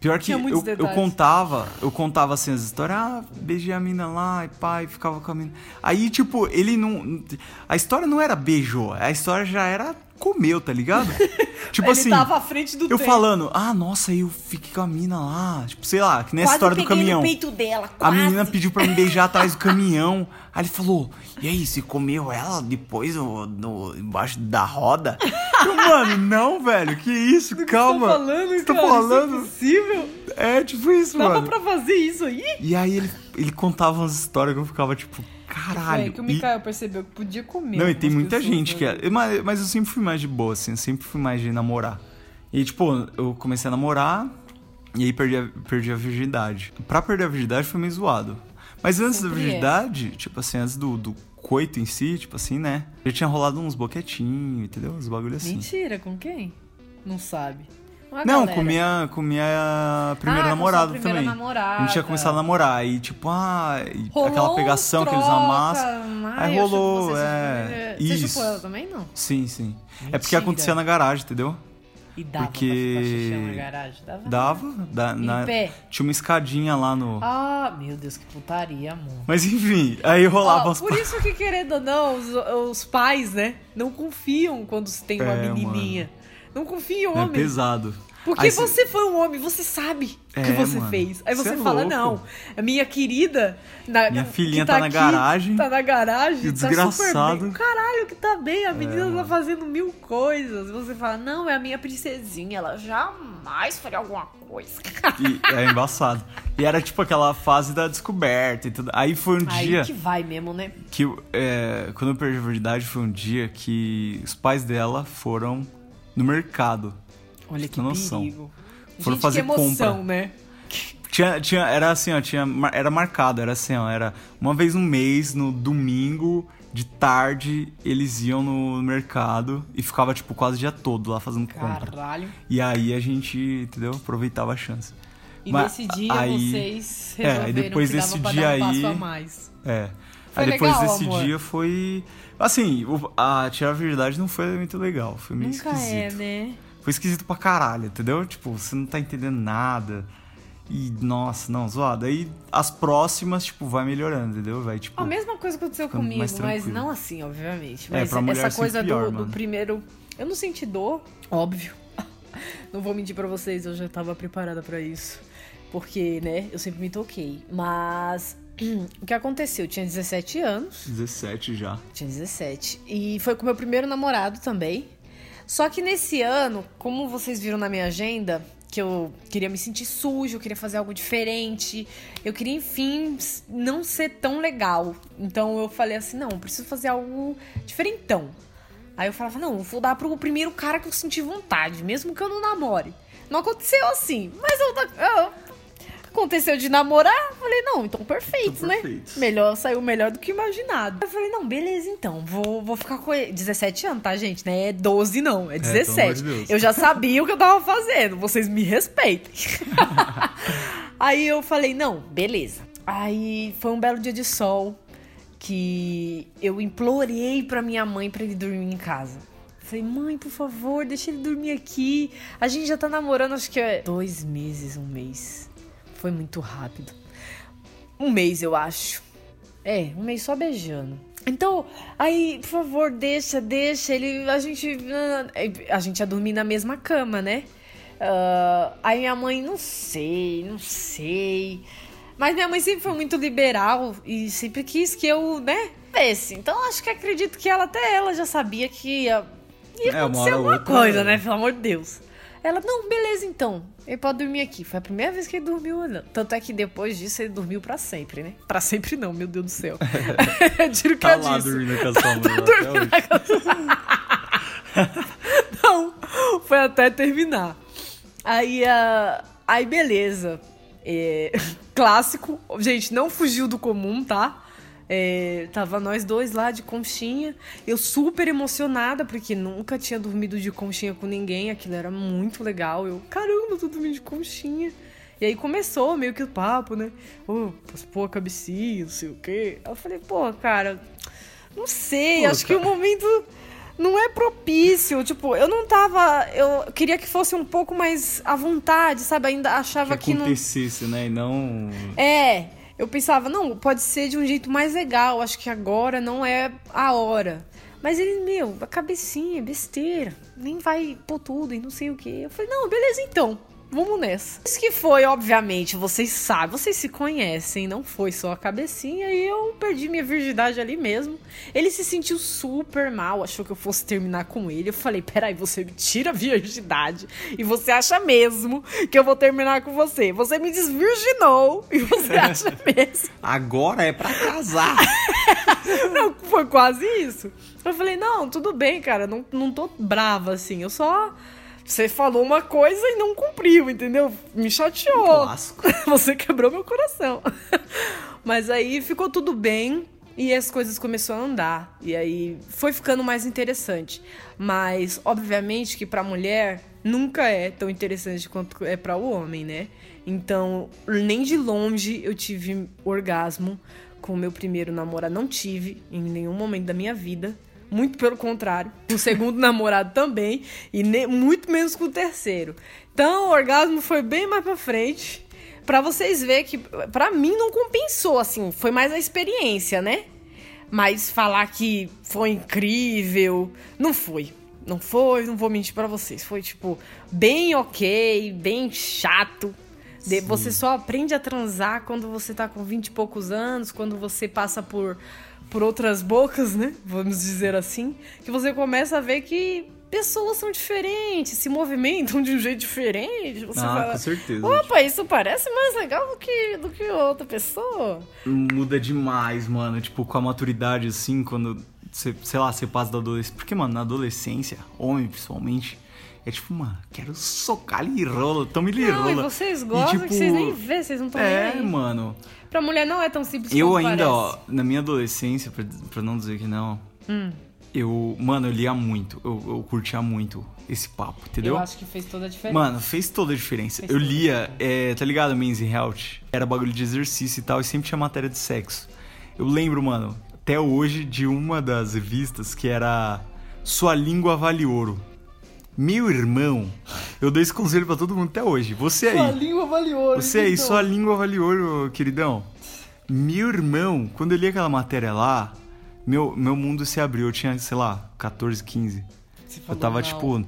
Pior que eu, eu contava, eu contava assim as histórias, ah, beijei a mina lá e pai, ficava com a mina. Aí, tipo, ele não. A história não era beijou, a história já era comeu, tá ligado? (laughs) tipo Ele assim. tava à frente do Eu tempo. falando, ah, nossa, eu fiquei com a mina lá. Tipo, sei lá, que nessa Quase história do caminhão. dela, A menina pediu pra me beijar atrás do caminhão. Aí ele falou: E aí, você comeu ela depois no, no- embaixo da roda? Eu, Mano, não, velho, que isso? Calma. Tá falando, Você tá cara, falando? Isso é possível? É, tipo isso, Dava mano. pra fazer isso aí? E aí ele, ele contava umas histórias que eu ficava tipo, caralho. É que o E- Mikael percebeu que podia comer. Não, e tem muita gente que é. Mas, mas eu sempre fui mais de boa, assim, eu sempre fui mais de namorar. E, tipo, eu comecei a namorar e aí perdi a, perdi a virgindade. Pra perder a virgindade foi meio zoado. Mas antes da Sempre é. virgindade, tipo assim, antes do, do coito em si, tipo assim, né? Já tinha rolado uns boquetinhos, entendeu? Uns bagulho assim. Mentira, com quem? Não sabe. Uma Não, galera. com minha, com minha primeira Ah, namorada primeira também. namorada. A gente tinha começado a namorar. E tipo, ah, e aquela pegação que eles amassam. ai, Aí rolou, é, Você isso. chupou ela também, não? Sim, sim. É porque Mentira. acontecia na garagem, entendeu? E dava Porque- pra na garagem? Dava? Dava. Da, Em na- pé? Tinha uma escadinha lá no. Ah, meu Deus, que putaria, amor. Mas enfim, aí rolava umas. por isso que, querendo ou não, os, os pais, né, não confiam quando se tem uma É, menininha. Não confiam, É homem. pesado. Porque Aí cê- você foi um homem, você sabe o que É, você mano. fez. Aí Cê você é fala, louco. não, a minha querida... na- Minha que filhinha tá na aqui, garagem. Tá na garagem, E o tá super desgraçado. bem. Caralho, que tá bem, a menina tá mano. fazendo mil coisas. Você fala, não, é a minha princesinha, ela jamais faria alguma coisa. E é embaçado. E era tipo aquela fase da descoberta e tudo. Aí foi um Aí dia que vai mesmo, né? que. é, quando eu perdi a verdade, foi um dia que os pais dela foram no mercado. Olha que noção. perigo. Foram Gente, fazer que emoção, compra. né? Tinha, tinha, era assim, ó, tinha, era marcado, era assim, ó, era uma vez no mês, no domingo, de tarde, eles iam no mercado e ficava, tipo, quase o dia todo lá fazendo compra. Caralho. E aí a gente, entendeu, aproveitava a chance. E Mas nesse dia aí- vocês é, resolveram aí depois desse dia um aí-. É. Foi aí depois legal, desse amor? dia foi... Assim, a tirar a verdade não foi muito legal, foi meio Nunca esquisito. é, né? Foi esquisito pra caralho, entendeu? Tipo, você não tá entendendo nada. E, nossa, não, zoado. Aí as próximas, tipo, vai melhorando, entendeu? Vai, tipo. A mesma coisa aconteceu comigo, mas não assim, obviamente. É, Mas mulher essa coisa pior, do, do primeiro. Eu não senti dor, óbvio. (laughs) Não vou mentir pra vocês, eu já tava preparada pra isso. Porque, né, eu sempre me toquei. Mas. O que aconteceu? Eu tinha 17 anos. 17 já. Tinha 17. E foi com meu primeiro namorado também. Só que nesse ano, como vocês viram na minha agenda, que eu queria me sentir sujo, eu queria fazer algo diferente, eu queria, enfim, não ser tão legal. Então eu falei assim: não, preciso fazer algo diferentão. Aí eu falava: não, vou dar pro primeiro cara que eu sentir vontade, mesmo que eu não namore. Não aconteceu assim, mas eu, eu- aconteceu de namorar, falei, não, então perfeito, Então, né? perfeito. Melhor, saiu melhor do que imaginado. Eu falei, não, beleza então, vou, vou ficar com ele. 17 anos, tá, gente? Não é 12 não, é pelo amor 17. de Deus. eu já sabia o que eu tava fazendo, vocês me respeitem. (laughs) Aí eu falei, não, beleza. Aí foi um belo dia de sol que eu implorei pra minha mãe pra ele dormir em casa. Falei, mãe, por favor, deixa ele dormir aqui. A gente já tá namorando, acho que é dois meses, um mês. Foi muito rápido. Um mês, eu acho. É, um mês só beijando. Então, aí, por favor, deixa, deixa. Ele, a gente, a gente ia dormir na mesma cama, né? Ah, aí minha mãe, não sei, não sei. Mas minha mãe sempre foi muito liberal e sempre quis que eu, né, vesse. Então acho que acredito que ela até ela já sabia que ia, ia É, acontecer alguma outra, coisa, é. né? Pelo amor de Deus. Ela, não, beleza então. Ele pode dormir aqui. Foi a primeira vez que ele dormiu. olhando. Tanto é que depois disso ele dormiu pra sempre, né? Pra sempre não, meu Deus do céu. (laughs) Tiro que Tá eu lá disse. dormindo com a sua (laughs) mãe lá até hoje. (laughs) Não, foi até terminar. Aí, ah, aí beleza. É, clássico. Gente, não fugiu do comum, tá? É, tava nós dois lá de conchinha. Eu super emocionada, porque nunca tinha dormido de conchinha com ninguém. Aquilo era muito legal. Eu, caramba, eu tô dormindo de conchinha. E aí começou meio que o papo, né? Oh, pô, cabecinha, não sei o quê. Eu falei, pô, cara, não sei, Pô, acho cara. que o momento não é propício. Tipo, eu não tava. Eu queria que fosse um pouco mais à vontade, sabe? Ainda achava Que que não. acontecesse, né? E não. É, eu pensava, não, pode ser de um jeito mais legal, acho que agora não é a hora. Mas ele, meu, a cabecinha, besteira, nem vai pôr tudo e não sei o que. Eu falei, não, beleza então, vamos nessa. Isso que foi, obviamente, vocês sabem, vocês se conhecem, não foi só a cabecinha e eu perdi minha virgindade ali mesmo. Ele se sentiu super mal, achou que eu fosse terminar com ele. Eu falei, peraí, você me tira a virgindade e você acha mesmo que eu vou terminar com você. Você me desvirginou e você (laughs) acha mesmo. Agora é pra casar. (laughs) Não, foi quase isso. Eu falei, não, tudo bem, cara, não, não tô brava assim. Eu só. Você falou uma coisa e não cumpriu, entendeu? Me chateou. Clássico. (laughs) Você quebrou meu coração. (laughs) Mas aí ficou tudo bem e as coisas começaram a andar. E aí foi ficando mais interessante. Mas, obviamente, que pra mulher nunca é tão interessante quanto é pra o homem, né? Então, nem de longe eu tive orgasmo com o meu primeiro namorado. Não tive em nenhum momento da minha vida. Muito pelo contrário. O segundo (laughs) namorado também. E ne- muito menos com o terceiro. Então, o orgasmo foi bem mais pra frente. Pra vocês verem que, pra mim, não compensou, assim. Foi mais a experiência, né? Mas falar que foi incrível, não foi. Não foi, não vou mentir pra vocês. Foi, tipo, bem ok, bem chato. De- você só aprende a transar quando você tá com 20 e poucos anos, quando você passa por, por outras bocas, né? Vamos dizer assim. Que você começa a ver que pessoas são diferentes, se movimentam de um jeito diferente. Você Ah, fala, com certeza. Opa, isso parece mais legal do que, do que outra pessoa. Muda demais, mano. Tipo, com a maturidade, assim, quando você, sei lá, você passa da adolescência. Porque, mano, na adolescência, homem principalmente, é tipo, mano, quero socar ali rola, tome ali Não, e rola. vocês gostam que vocês nem vê, vocês não estão É, nem aí. mano. Pra mulher não é tão simples Eu ainda, parece. ó, na minha adolescência, pra, pra não dizer que não, Hum. eu, mano, eu lia muito, eu, eu curtia muito esse papo, entendeu? Eu acho que fez toda a diferença. Mano, fez toda a diferença. Fez eu lia, é, tá ligado, Men's Health? Era bagulho de exercício e tal, e sempre tinha matéria de sexo. Eu lembro, mano, até hoje, de uma das revistas que era Sua Língua Vale Ouro. Meu irmão, eu dou esse conselho pra todo mundo até hoje. Você Sua aí, língua vale ouro. você aí, então. sua língua vale ouro, queridão. Meu irmão, quando eu li aquela matéria lá, meu, meu mundo se abriu. Eu tinha, sei lá, 14, 15. Você Eu tava, não. tipo,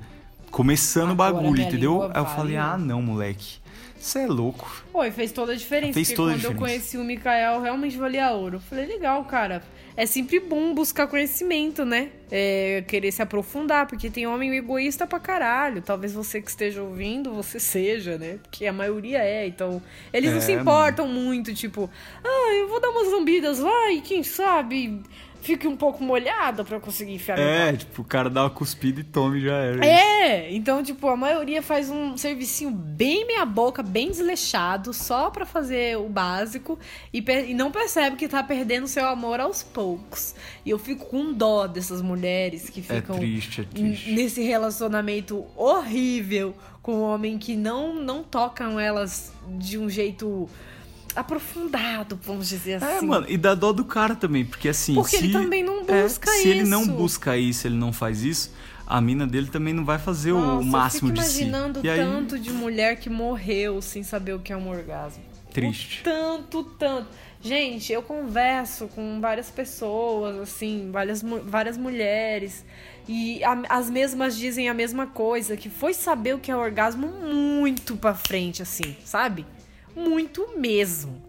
começando o bagulho, entendeu? Aí eu vale. falei, ah, não, moleque. Você é louco. Pô, e fez toda a diferença. Fez toda a quando eu diferença. conheci o Mikael, realmente valia ouro. Eu falei, legal, cara. É sempre bom buscar conhecimento, né? É, querer se aprofundar, porque tem homem egoísta pra caralho. Talvez você que esteja ouvindo, você seja, né? Porque a maioria é, então. Eles não É, se importam muito, tipo, ah, eu vou dar umas lambidas lá e quem sabe fique um pouco molhada pra eu conseguir enfiar É, tipo, o cara dá uma cuspida e tome já era. É, então, tipo, a maioria faz um servicinho bem meia boca, bem desleixado, só pra fazer o básico e, e não percebe que tá perdendo seu amor aos poucos. E eu fico com dó dessas mulheres que É ficam triste, é triste. nesse relacionamento horrível com um homem que não, não tocam elas de um jeito aprofundado, vamos dizer É, assim. mano, e dá dó do cara também, porque assim. Porque se, ele também não é, busca Se ele não isso. busca isso, ele não faz isso, a mina dele também não vai fazer Nossa, o máximo eu de fico si. imaginando E aí, tanto de mulher que morreu sem saber o que é um orgasmo. Triste. O tanto, tanto. Gente, eu converso com várias pessoas, assim, várias, várias mulheres. E a- as mesmas dizem a mesma coisa, que foi saber o que é orgasmo muito pra frente, assim, sabe? Muito mesmo.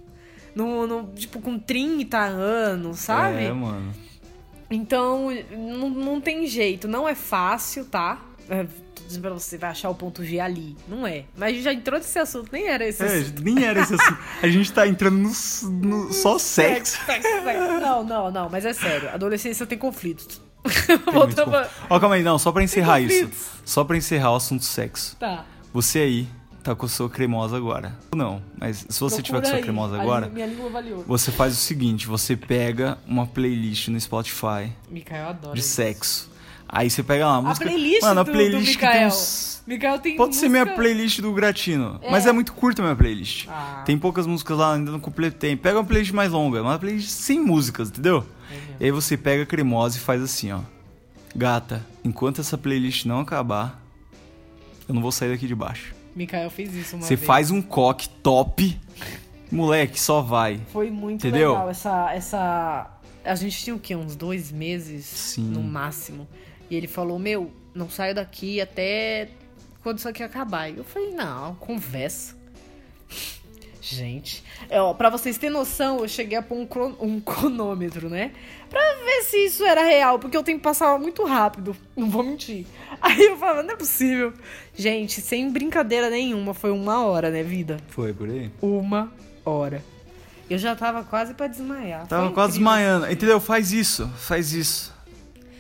No, no- tipo, com 30 anos, sabe? É, mano. Então, não, não tem jeito. Não é fácil, tá? É, tô dizendo pra você, vai achar o ponto G ali. Não é. Mas a gente já entrou nesse assunto, nem era esse É, assunto. nem era esse assim. A gente tá entrando no, no- (laughs) só sexo. Sexo, sexo. Não, não, não, mas é sério. Adolescência tem conflitos. (laughs) Pra... Ó, calma aí, não, só pra encerrar isso. Só pra encerrar o assunto sexo. Tá. Você aí tá com a sua cremosa agora. Não, mas se você tiver com a sua procura aí. cremosa agora, Minha língua valiosa. você faz o seguinte, você pega uma playlist no Spotify adora de isso. sexo. Aí você pega lá, a música. playlist Mano, a do- playlist do que tem uns. Mikael tem Pode ser minha música- playlist do Gratino. É. Mas é muito curta a minha playlist. Ah. Tem poucas músicas lá, ainda não completei. Pega uma playlist mais longa, uma playlist sem músicas, entendeu? E aí você pega a cremosa e faz assim, ó. Gata, enquanto essa playlist não acabar, eu não vou sair daqui de baixo. Mikael fez isso uma Você vez. faz um coque top, moleque, só vai. Foi muito Entendeu? legal essa, essa. A gente tinha o quê? Uns dois meses Sim. no máximo. E ele falou: Meu, não saio daqui até quando isso aqui acabar. E eu falei: Não, conversa. Gente, é, ó, pra vocês terem noção, eu cheguei a pôr um, cron- um cronômetro, né? Pra ver se isso era real, porque o tempo passava muito rápido, não vou mentir. (laughs) Aí eu falava, não é possível. Gente, sem brincadeira nenhuma, foi uma hora, né, vida? Foi por aí? Uma hora. Eu já tava quase pra desmaiar. Tava Foi quase desmaiando. Entendeu? Faz isso, faz isso.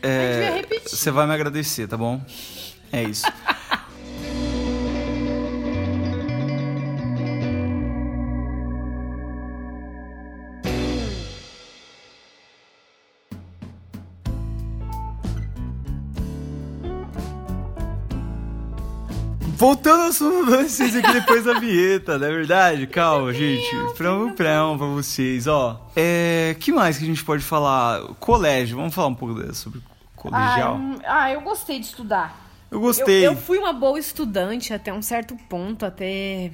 É. Você vai me agradecer, tá bom? É isso. (laughs) Voltando ao assunto adolescência aqui depois da vinheta, não é verdade? Calma, gente. Prão, prão pra vocês, ó. É, que mais que a gente pode falar? Colégio, vamos falar um pouco sobre colegial. Ah, ah, eu gostei de estudar. eu Eu, gostei. eu fui uma boa estudante até um certo ponto, até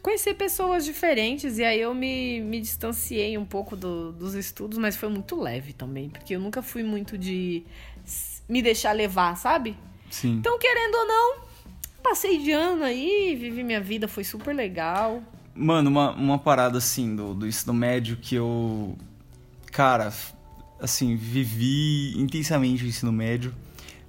conhecer pessoas diferentes. E aí eu me, me distanciei um pouco do- dos estudos, mas foi muito leve também. Porque eu nunca fui muito de me deixar levar, sabe? Sim. Então, querendo ou não, passei de ano aí, vivi minha vida, foi super legal. Mano, uma, uma parada assim do, do ensino médio que eu. Cara, assim, vivi intensamente o ensino médio.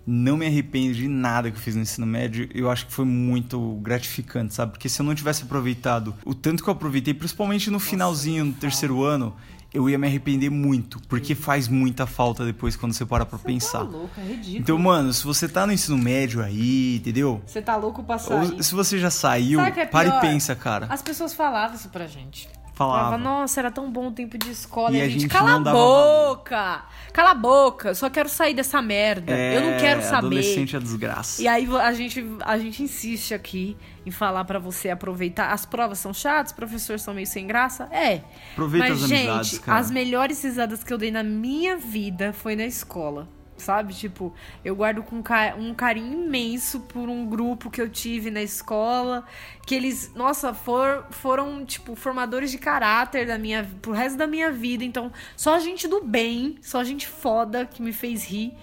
Não me arrependo de nada que eu fiz no ensino médio. Eu acho que foi muito gratificante, sabe? Porque se eu não tivesse aproveitado o tanto que eu aproveitei, principalmente no finalzinho, no terceiro ano, eu ia me arrepender muito. Porque faz muita falta depois quando você para pra pensar. Tá louco, é ridículo. Então, mano, se você tá no ensino médio aí, entendeu? Você tá louco pra Ou sair. se você já saiu, é para e pior? pensa, cara. As pessoas falavam isso pra gente. Falava. Falava, nossa, era tão bom o tempo de escola. E E, a a gente, gente cala a dava valor. boca! Cala a boca, eu só quero sair dessa merda. eu não quero saber. É, Adolescente é desgraça. E aí a gente, a gente insiste aqui em falar pra você aproveitar. As provas são chatas, os professores são meio sem graça. É. Aproveita Mas, as gente, amizades, cara. as melhores risadas que eu dei na minha vida foi na escola. Sabe? Tipo, eu guardo com um carinho imenso por um grupo que eu tive na escola. Que eles, nossa, for- foram, tipo, formadores de caráter da minha, pro resto da minha vida. Então, só gente do bem, só gente foda que me fez rir.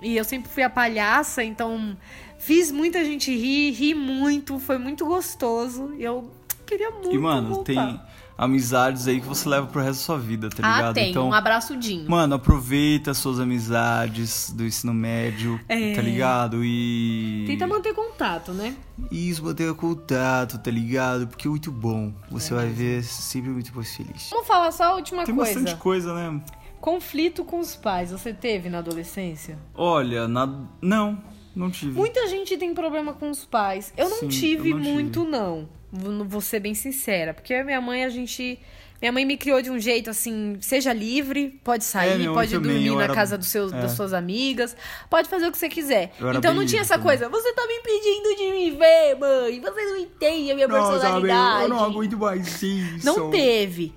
E eu sempre fui a palhaça, então fiz muita gente rir, ri muito, foi muito gostoso. E eu queria muito. E, mano, voltar. tem amizades aí que você leva pro resto da sua vida, tá ligado? Ah, tem. Então, Um abraçodinho. mano, aproveita suas amizades do ensino médio, É. tá ligado? E. Tenta manter contato, né? Isso, manter contato, tá ligado? Porque é muito bom. É Você vai ver sempre muito mais feliz. Vamos falar só a última Tem coisa. bastante coisa, né? Conflito com os pais, você teve na adolescência? Olha, na... não, não tive. Muita gente tem problema com os pais. Eu não Sim, tive eu não tive. muito, não. Vou ser bem sincera. Porque minha mãe, a gente. Minha mãe me criou de um jeito assim, seja livre, pode É, sair, mãe pode dormir eu na era- casa dos seus, é. das suas amigas, pode fazer o que você quiser. Eu Então não tinha essa também. coisa, você tá me impedindo de me ver, mãe. Você não entende a minha personalidade. mais isso. Não teve.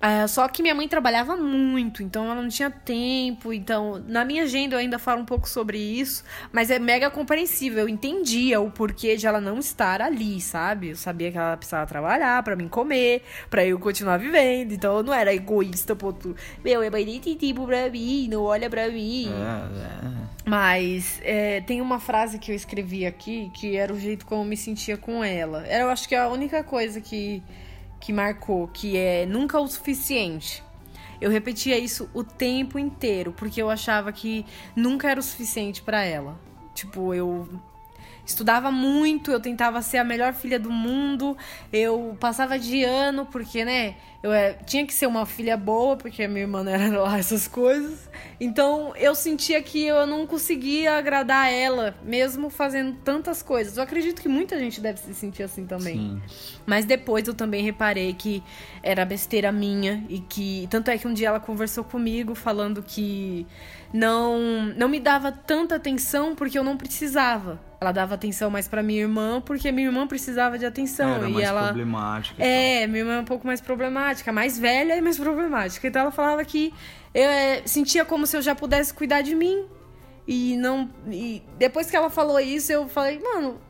É, só que minha mãe trabalhava muito, então ela não tinha tempo. Então, na minha agenda eu ainda falo um pouco sobre isso, mas é mega compreensível. Eu entendia o porquê de ela não estar ali, sabe? Eu sabia que ela precisava trabalhar pra mim comer, pra eu continuar vivendo. Então eu não era egoísta, ponto. Meu, é mãe nem tem tempo pra mim, não olha pra mim. É. Mas é, tem uma frase que eu escrevi aqui que era o jeito como eu me sentia com ela. Era, eu acho que é a única coisa que, que marcou, que é nunca o suficiente. Eu repetia isso o tempo inteiro, porque eu achava que nunca era o suficiente pra ela. Tipo, eu estudava muito, eu tentava ser a melhor filha do mundo, eu passava de ano, porque, né, eu é, tinha que ser uma filha boa, porque a minha irmã não era (laughs) lá essas coisas. Então eu sentia que eu não conseguia agradar ela, mesmo fazendo tantas coisas. Eu acredito que muita gente deve se sentir assim também. Sim. Mas depois eu também reparei que era besteira minha e que tanto é que um dia ela conversou comigo falando que não não me dava tanta atenção porque eu não precisava. Ela dava atenção mais para minha irmã porque minha irmã precisava de atenção Era e mais ela problemática. é, minha irmã é um pouco mais problemática, mais velha e mais problemática. Então ela falava que eu é, sentia como se eu já pudesse cuidar de mim. E não. E depois que ela falou isso, eu falei, mano,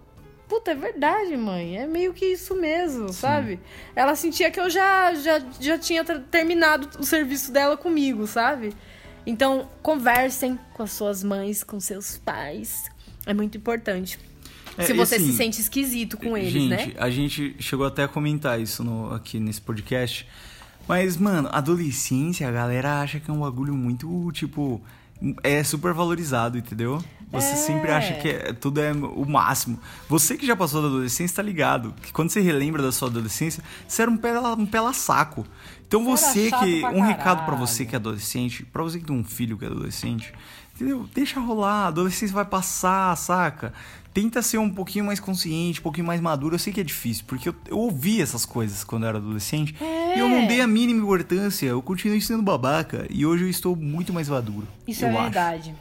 puta, é verdade, mãe. É meio que isso mesmo, sabe? Ela sentia que eu já, já, já tinha ter- terminado o serviço dela comigo, sabe? Então, conversem com as suas mães, com seus pais. É muito importante. É, se você assim, se sente esquisito com eles, gente, né? a gente chegou até a comentar isso no- aqui nesse podcast. Mas, mano, adolescência, a galera acha que é um bagulho muito, tipo, é super valorizado, entendeu? Você É. sempre acha que é- tudo é o máximo. Você que já passou da adolescência tá ligado. Que quando você relembra da sua adolescência, você era um pela, um pela saco. Então Você você que. Um recado pra caralho. você que é adolescente, pra você que tem um filho que é adolescente, entendeu? Deixa rolar, a adolescência vai passar, saca? Tenta ser um pouquinho mais consciente, um pouquinho mais maduro. Eu sei que é difícil, porque eu, eu ouvi essas coisas quando eu era adolescente e eu não dei a mínima importância. Eu continuei sendo babaca e hoje eu estou muito mais maduro. Isso é acho. verdade.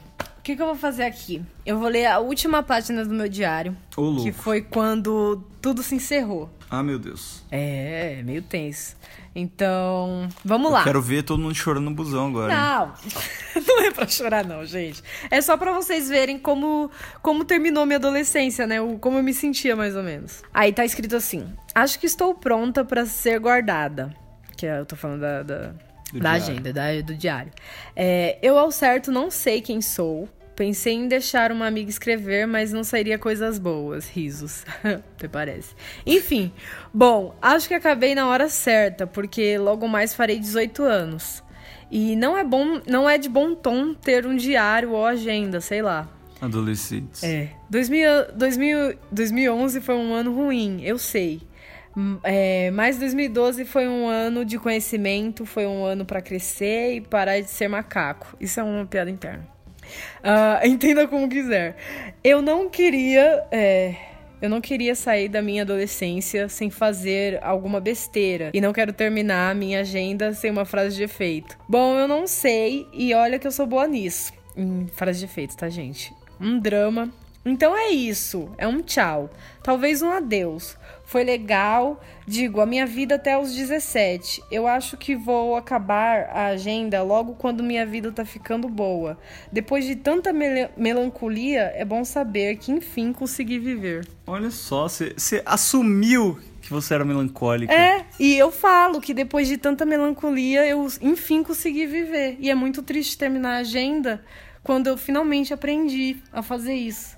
O que, que eu vou fazer aqui? Eu vou ler a última página do meu diário. Que foi quando tudo se encerrou. Ah, meu Deus. É, meio tenso. Então, vamos Eu lá. quero ver todo mundo chorando no busão agora. hein? Não, (laughs) não é pra chorar não, gente. É só pra vocês verem como, como terminou minha adolescência, né? O- Como eu me sentia, mais ou menos. Aí tá escrito assim: Acho que estou pronta pra ser guardada. Que é- eu tô falando da, da, da agenda, da- do diário. É, eu, ao certo, não sei quem sou. Pensei em deixar uma amiga escrever, mas não sairia coisas boas. Risos. (laughs) Até parece. Enfim, bom, acho que acabei na hora certa, porque logo mais farei 18 anos. E não é bom, não é de bom tom ter um diário ou agenda, sei lá. Adolescentes. É. 2000, 2000, 2011 foi um ano ruim, eu sei. É, mas 2012 foi um ano de conhecimento, foi um ano pra crescer e parar de ser macaco. Isso é uma piada interna. Ah, (laughs) entenda como quiser. Eu não queria. é, eu não queria sair da minha adolescência sem fazer alguma besteira. E não quero terminar a minha agenda sem uma frase de efeito. Bom, eu não sei, e olha que eu sou boa nisso. Frase de efeito, tá, gente? Um drama. Então é isso. É um tchau. Talvez um adeus. Foi legal. Digo, a minha vida até os 17. Eu acho que vou acabar a agenda logo quando minha vida tá ficando boa. Depois de tanta mele- melancolia, é bom saber que enfim consegui viver. Olha só, você assumiu que você era melancólica. É, e eu falo que depois de tanta melancolia, eu enfim consegui viver. E é muito triste terminar a agenda quando eu finalmente aprendi a fazer isso.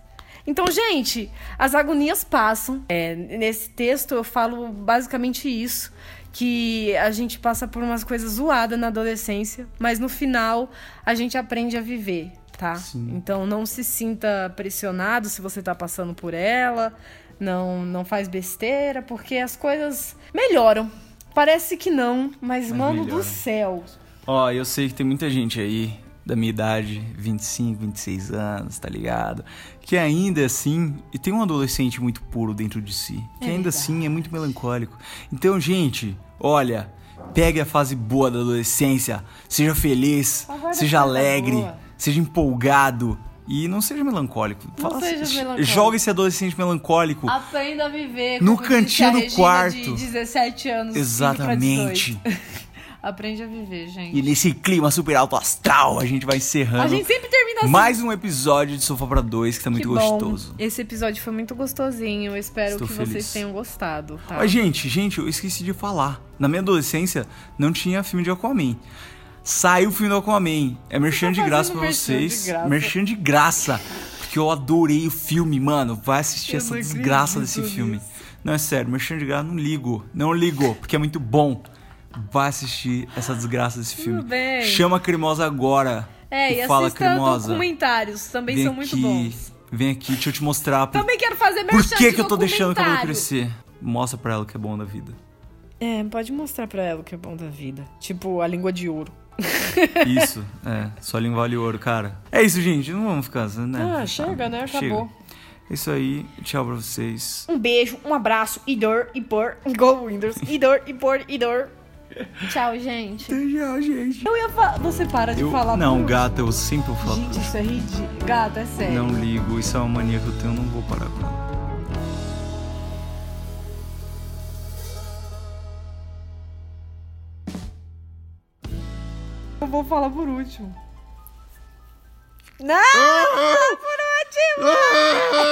Então, gente, as agonias passam. É, nesse texto eu falo basicamente isso. Que a gente passa por umas coisas zoadas na adolescência, mas no final a gente aprende a viver, tá? Sim. Então não se sinta pressionado se você tá passando por ela. Não, não faz besteira, porque as coisas melhoram. Parece que não, mas, Mas mano melhoram. do céu. Ó, eu sei que tem muita gente aí da minha idade, 25, 26 anos, tá ligado? Que ainda assim, e tem um adolescente muito puro dentro de si, que É ainda verdade. assim é muito melancólico. Então, gente, olha, pegue a fase boa da adolescência, seja feliz, seja alegre, boa. seja empolgado e não seja melancólico. Não seja j- melancólico. Joga esse adolescente melancólico. Aprenda a viver. No cantinho do quarto. De 17 anos. Exatamente. 18. Aprende a viver, gente. E nesse clima super alto astral, a gente vai encerrando. A gente sempre termina assim. Mais um episódio de Sofá pra Dois que tá muito Que gostoso. Esse episódio foi muito gostosinho. Eu espero Estou que feliz. vocês tenham gostado, tá? Mas, gente, gente, eu esqueci de falar. Na minha adolescência, não tinha filme de Aquaman. Saiu o filme do Aquaman. É merchan tá de graça pra merchan de vocês. graça. Merchan de graça. Porque eu adorei o filme, mano. Vai assistir Eu essa desgraça desse filme. nisso. Não, é sério, merchan de graça, não ligo. Não ligo, porque é muito bom. Vai assistir essa desgraça desse filme. bem. Chama a cremosa agora. É, e fala assista cremosa. documentários, também Vem são muito aqui, bons. Vem aqui, deixa eu te mostrar por, Também quero fazer por que, que eu tô deixando o cabelo crescer. Mostra pra ela o que é bom da vida. É, pode mostrar pra ela o que é bom da vida. Tipo, a língua de ouro. Isso, é. Só língua vale ouro, cara. É isso, gente. Não vamos ficar, né? Ah, chega, né? Acabou. Chega. É isso aí. Tchau pra vocês. Um beijo, um abraço, e dor, e por, go Windows, e dor, e por, e dor. Tchau, gente. Tchau, gente. Eu ia falar. Você para de Eu, falar. não, por- gata, eu sempre falar. Gente, isso é ridículo. Gata, é sério. Não ligo, isso é uma mania que eu tenho, eu não vou parar com ela. Eu vou falar por último. Não! por último!